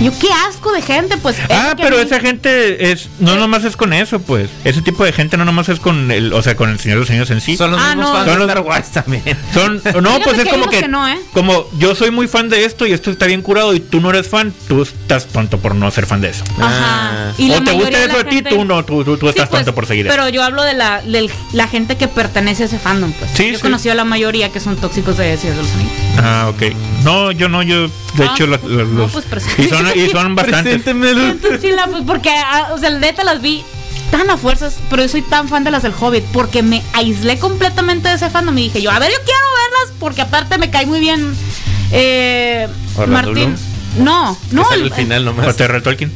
Yo qué asco de gente, pues. Ah, es que pero mí- esa gente es no nomás es con eso, pues. Ese tipo de gente no nomás es con el, o sea, con el Señor de los Señores en sí. Son los Ah, mismos no. fans Son de los- Star Wars también. Son, no, pues es como que, unos que no, ¿eh? como yo soy muy fan de esto y esto está bien curado y tú no eres fan, tú estás tonto por no ser fan de eso. Ajá. Ah. Y o te gusta de eso a ti, gente- tú no, tú, tú, tú Sí, estás pues, tonto por seguir eso. Pero yo hablo de la, del- la gente que pertenece a ese fandom, pues. Sí, yo he sí. conocido a la mayoría que son tóxicos de Señor de los Anillos. Ah, ok. No, yo no, yo de Ah, hecho los, los- pues. Y son bastantes. Entonces, sí, la- pues, porque, ah, o sea, neta las vi tan a fuerzas, pero yo soy tan fan de las del Hobbit porque me aislé completamente de ese fandom y dije yo, a ver, yo quiero verlas porque aparte me cae muy bien eh, Martín. No, no, No, el, el final nomás. Tolkien.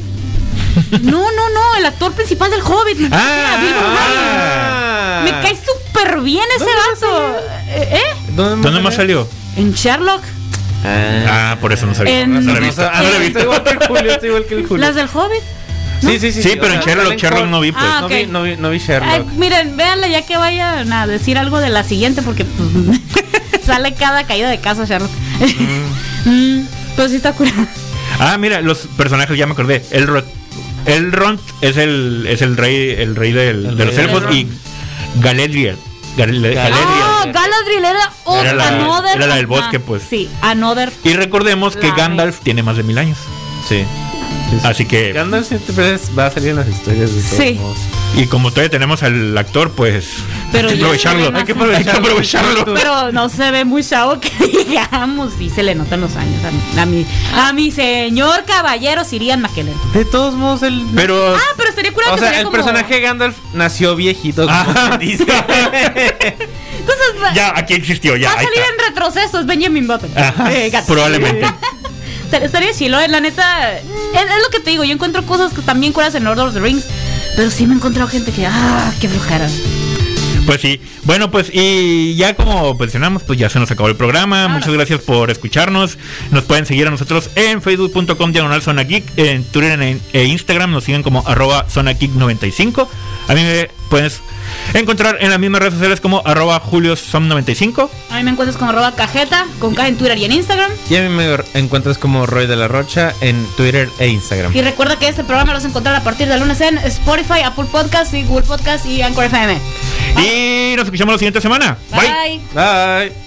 no, no, no, el actor principal del Hobbit. Me, Ah, Bilbo ah. Me cae súper bien ese ¿Dónde vato. Eh, ¿eh? ¿Dónde más salió? En Sherlock. Ah. Ah, por eso no sabía. En- No he No, no, No visto. igual que el Julio, estoy igual que el Julio. Las del Hobbit. Sí, sí, sí. Sí, pero en Sherlock, Sherlock no vi, pues. Ah, No ok. vi, no vi, no vi Ay, Sherlock. miren, véanla ya que vayan a decir algo de la siguiente porque pues, sale cada caída de casa, Sherlock. Mm, pero sí está curado. Ah, mira, los personajes ya me acordé. Elrond, Elrond es el es el rey el rey del- El de rey los elfos y Galadriel. Gal- Galadriel. Ah, Galadriel era, oh, Era la- Another. era la del bosque, pues. Sí, Another. Y recordemos que Gandalf tiene más de mil años. Sí. Sí, sí. Así que Gandalf siempre va a salir en las historias de todos Sí. modos. Y como todavía tenemos al actor, pues Pero hay que aprovecharlo. Hay que aprovecharlo. Pero no se ve muy chavo que digamos, sí se le notan los años a mi, a mi, a mi señor caballero Sirian McKellen. De todos modos, el. Pero Ah, pero estaría curado o sea, el como- personaje de Gandalf nació viejito, como Ajá. se dice. Entonces, va, ya aquí existió, ya. va a salir está. en retroceso, es Benjamin Button. Ajá, Eh, probablemente. Estar- Estaría chilo, eh, la neta. Es, es lo que te digo, yo encuentro cosas que bien curas en Lord of the Rings. Pero sí me he encontrado gente que, ah, qué flojera. Pues sí. Bueno, pues y ya como mencionamos, pues ya se nos acabó el programa. Muchas gracias por escucharnos. Nos pueden seguir a nosotros en facebook.com diagonal zona geek, en Twitter e- e Instagram nos siguen como arroba zona geek 95. A mí me puedes encontrar en las mismas redes sociales como arroba juliosom95. A mí me encuentras como arroba cajeta, con K en Twitter y en Instagram. y a mí me encuentras como Roy de la Rocha en Twitter e Instagram. Y recuerda que este programa lo vas a encontrar a partir del lunes en Spotify, Apple Podcast y Google Podcast y Anchor FM. Y nos escuchamos la siguiente semana. Bye. Bye. Bye.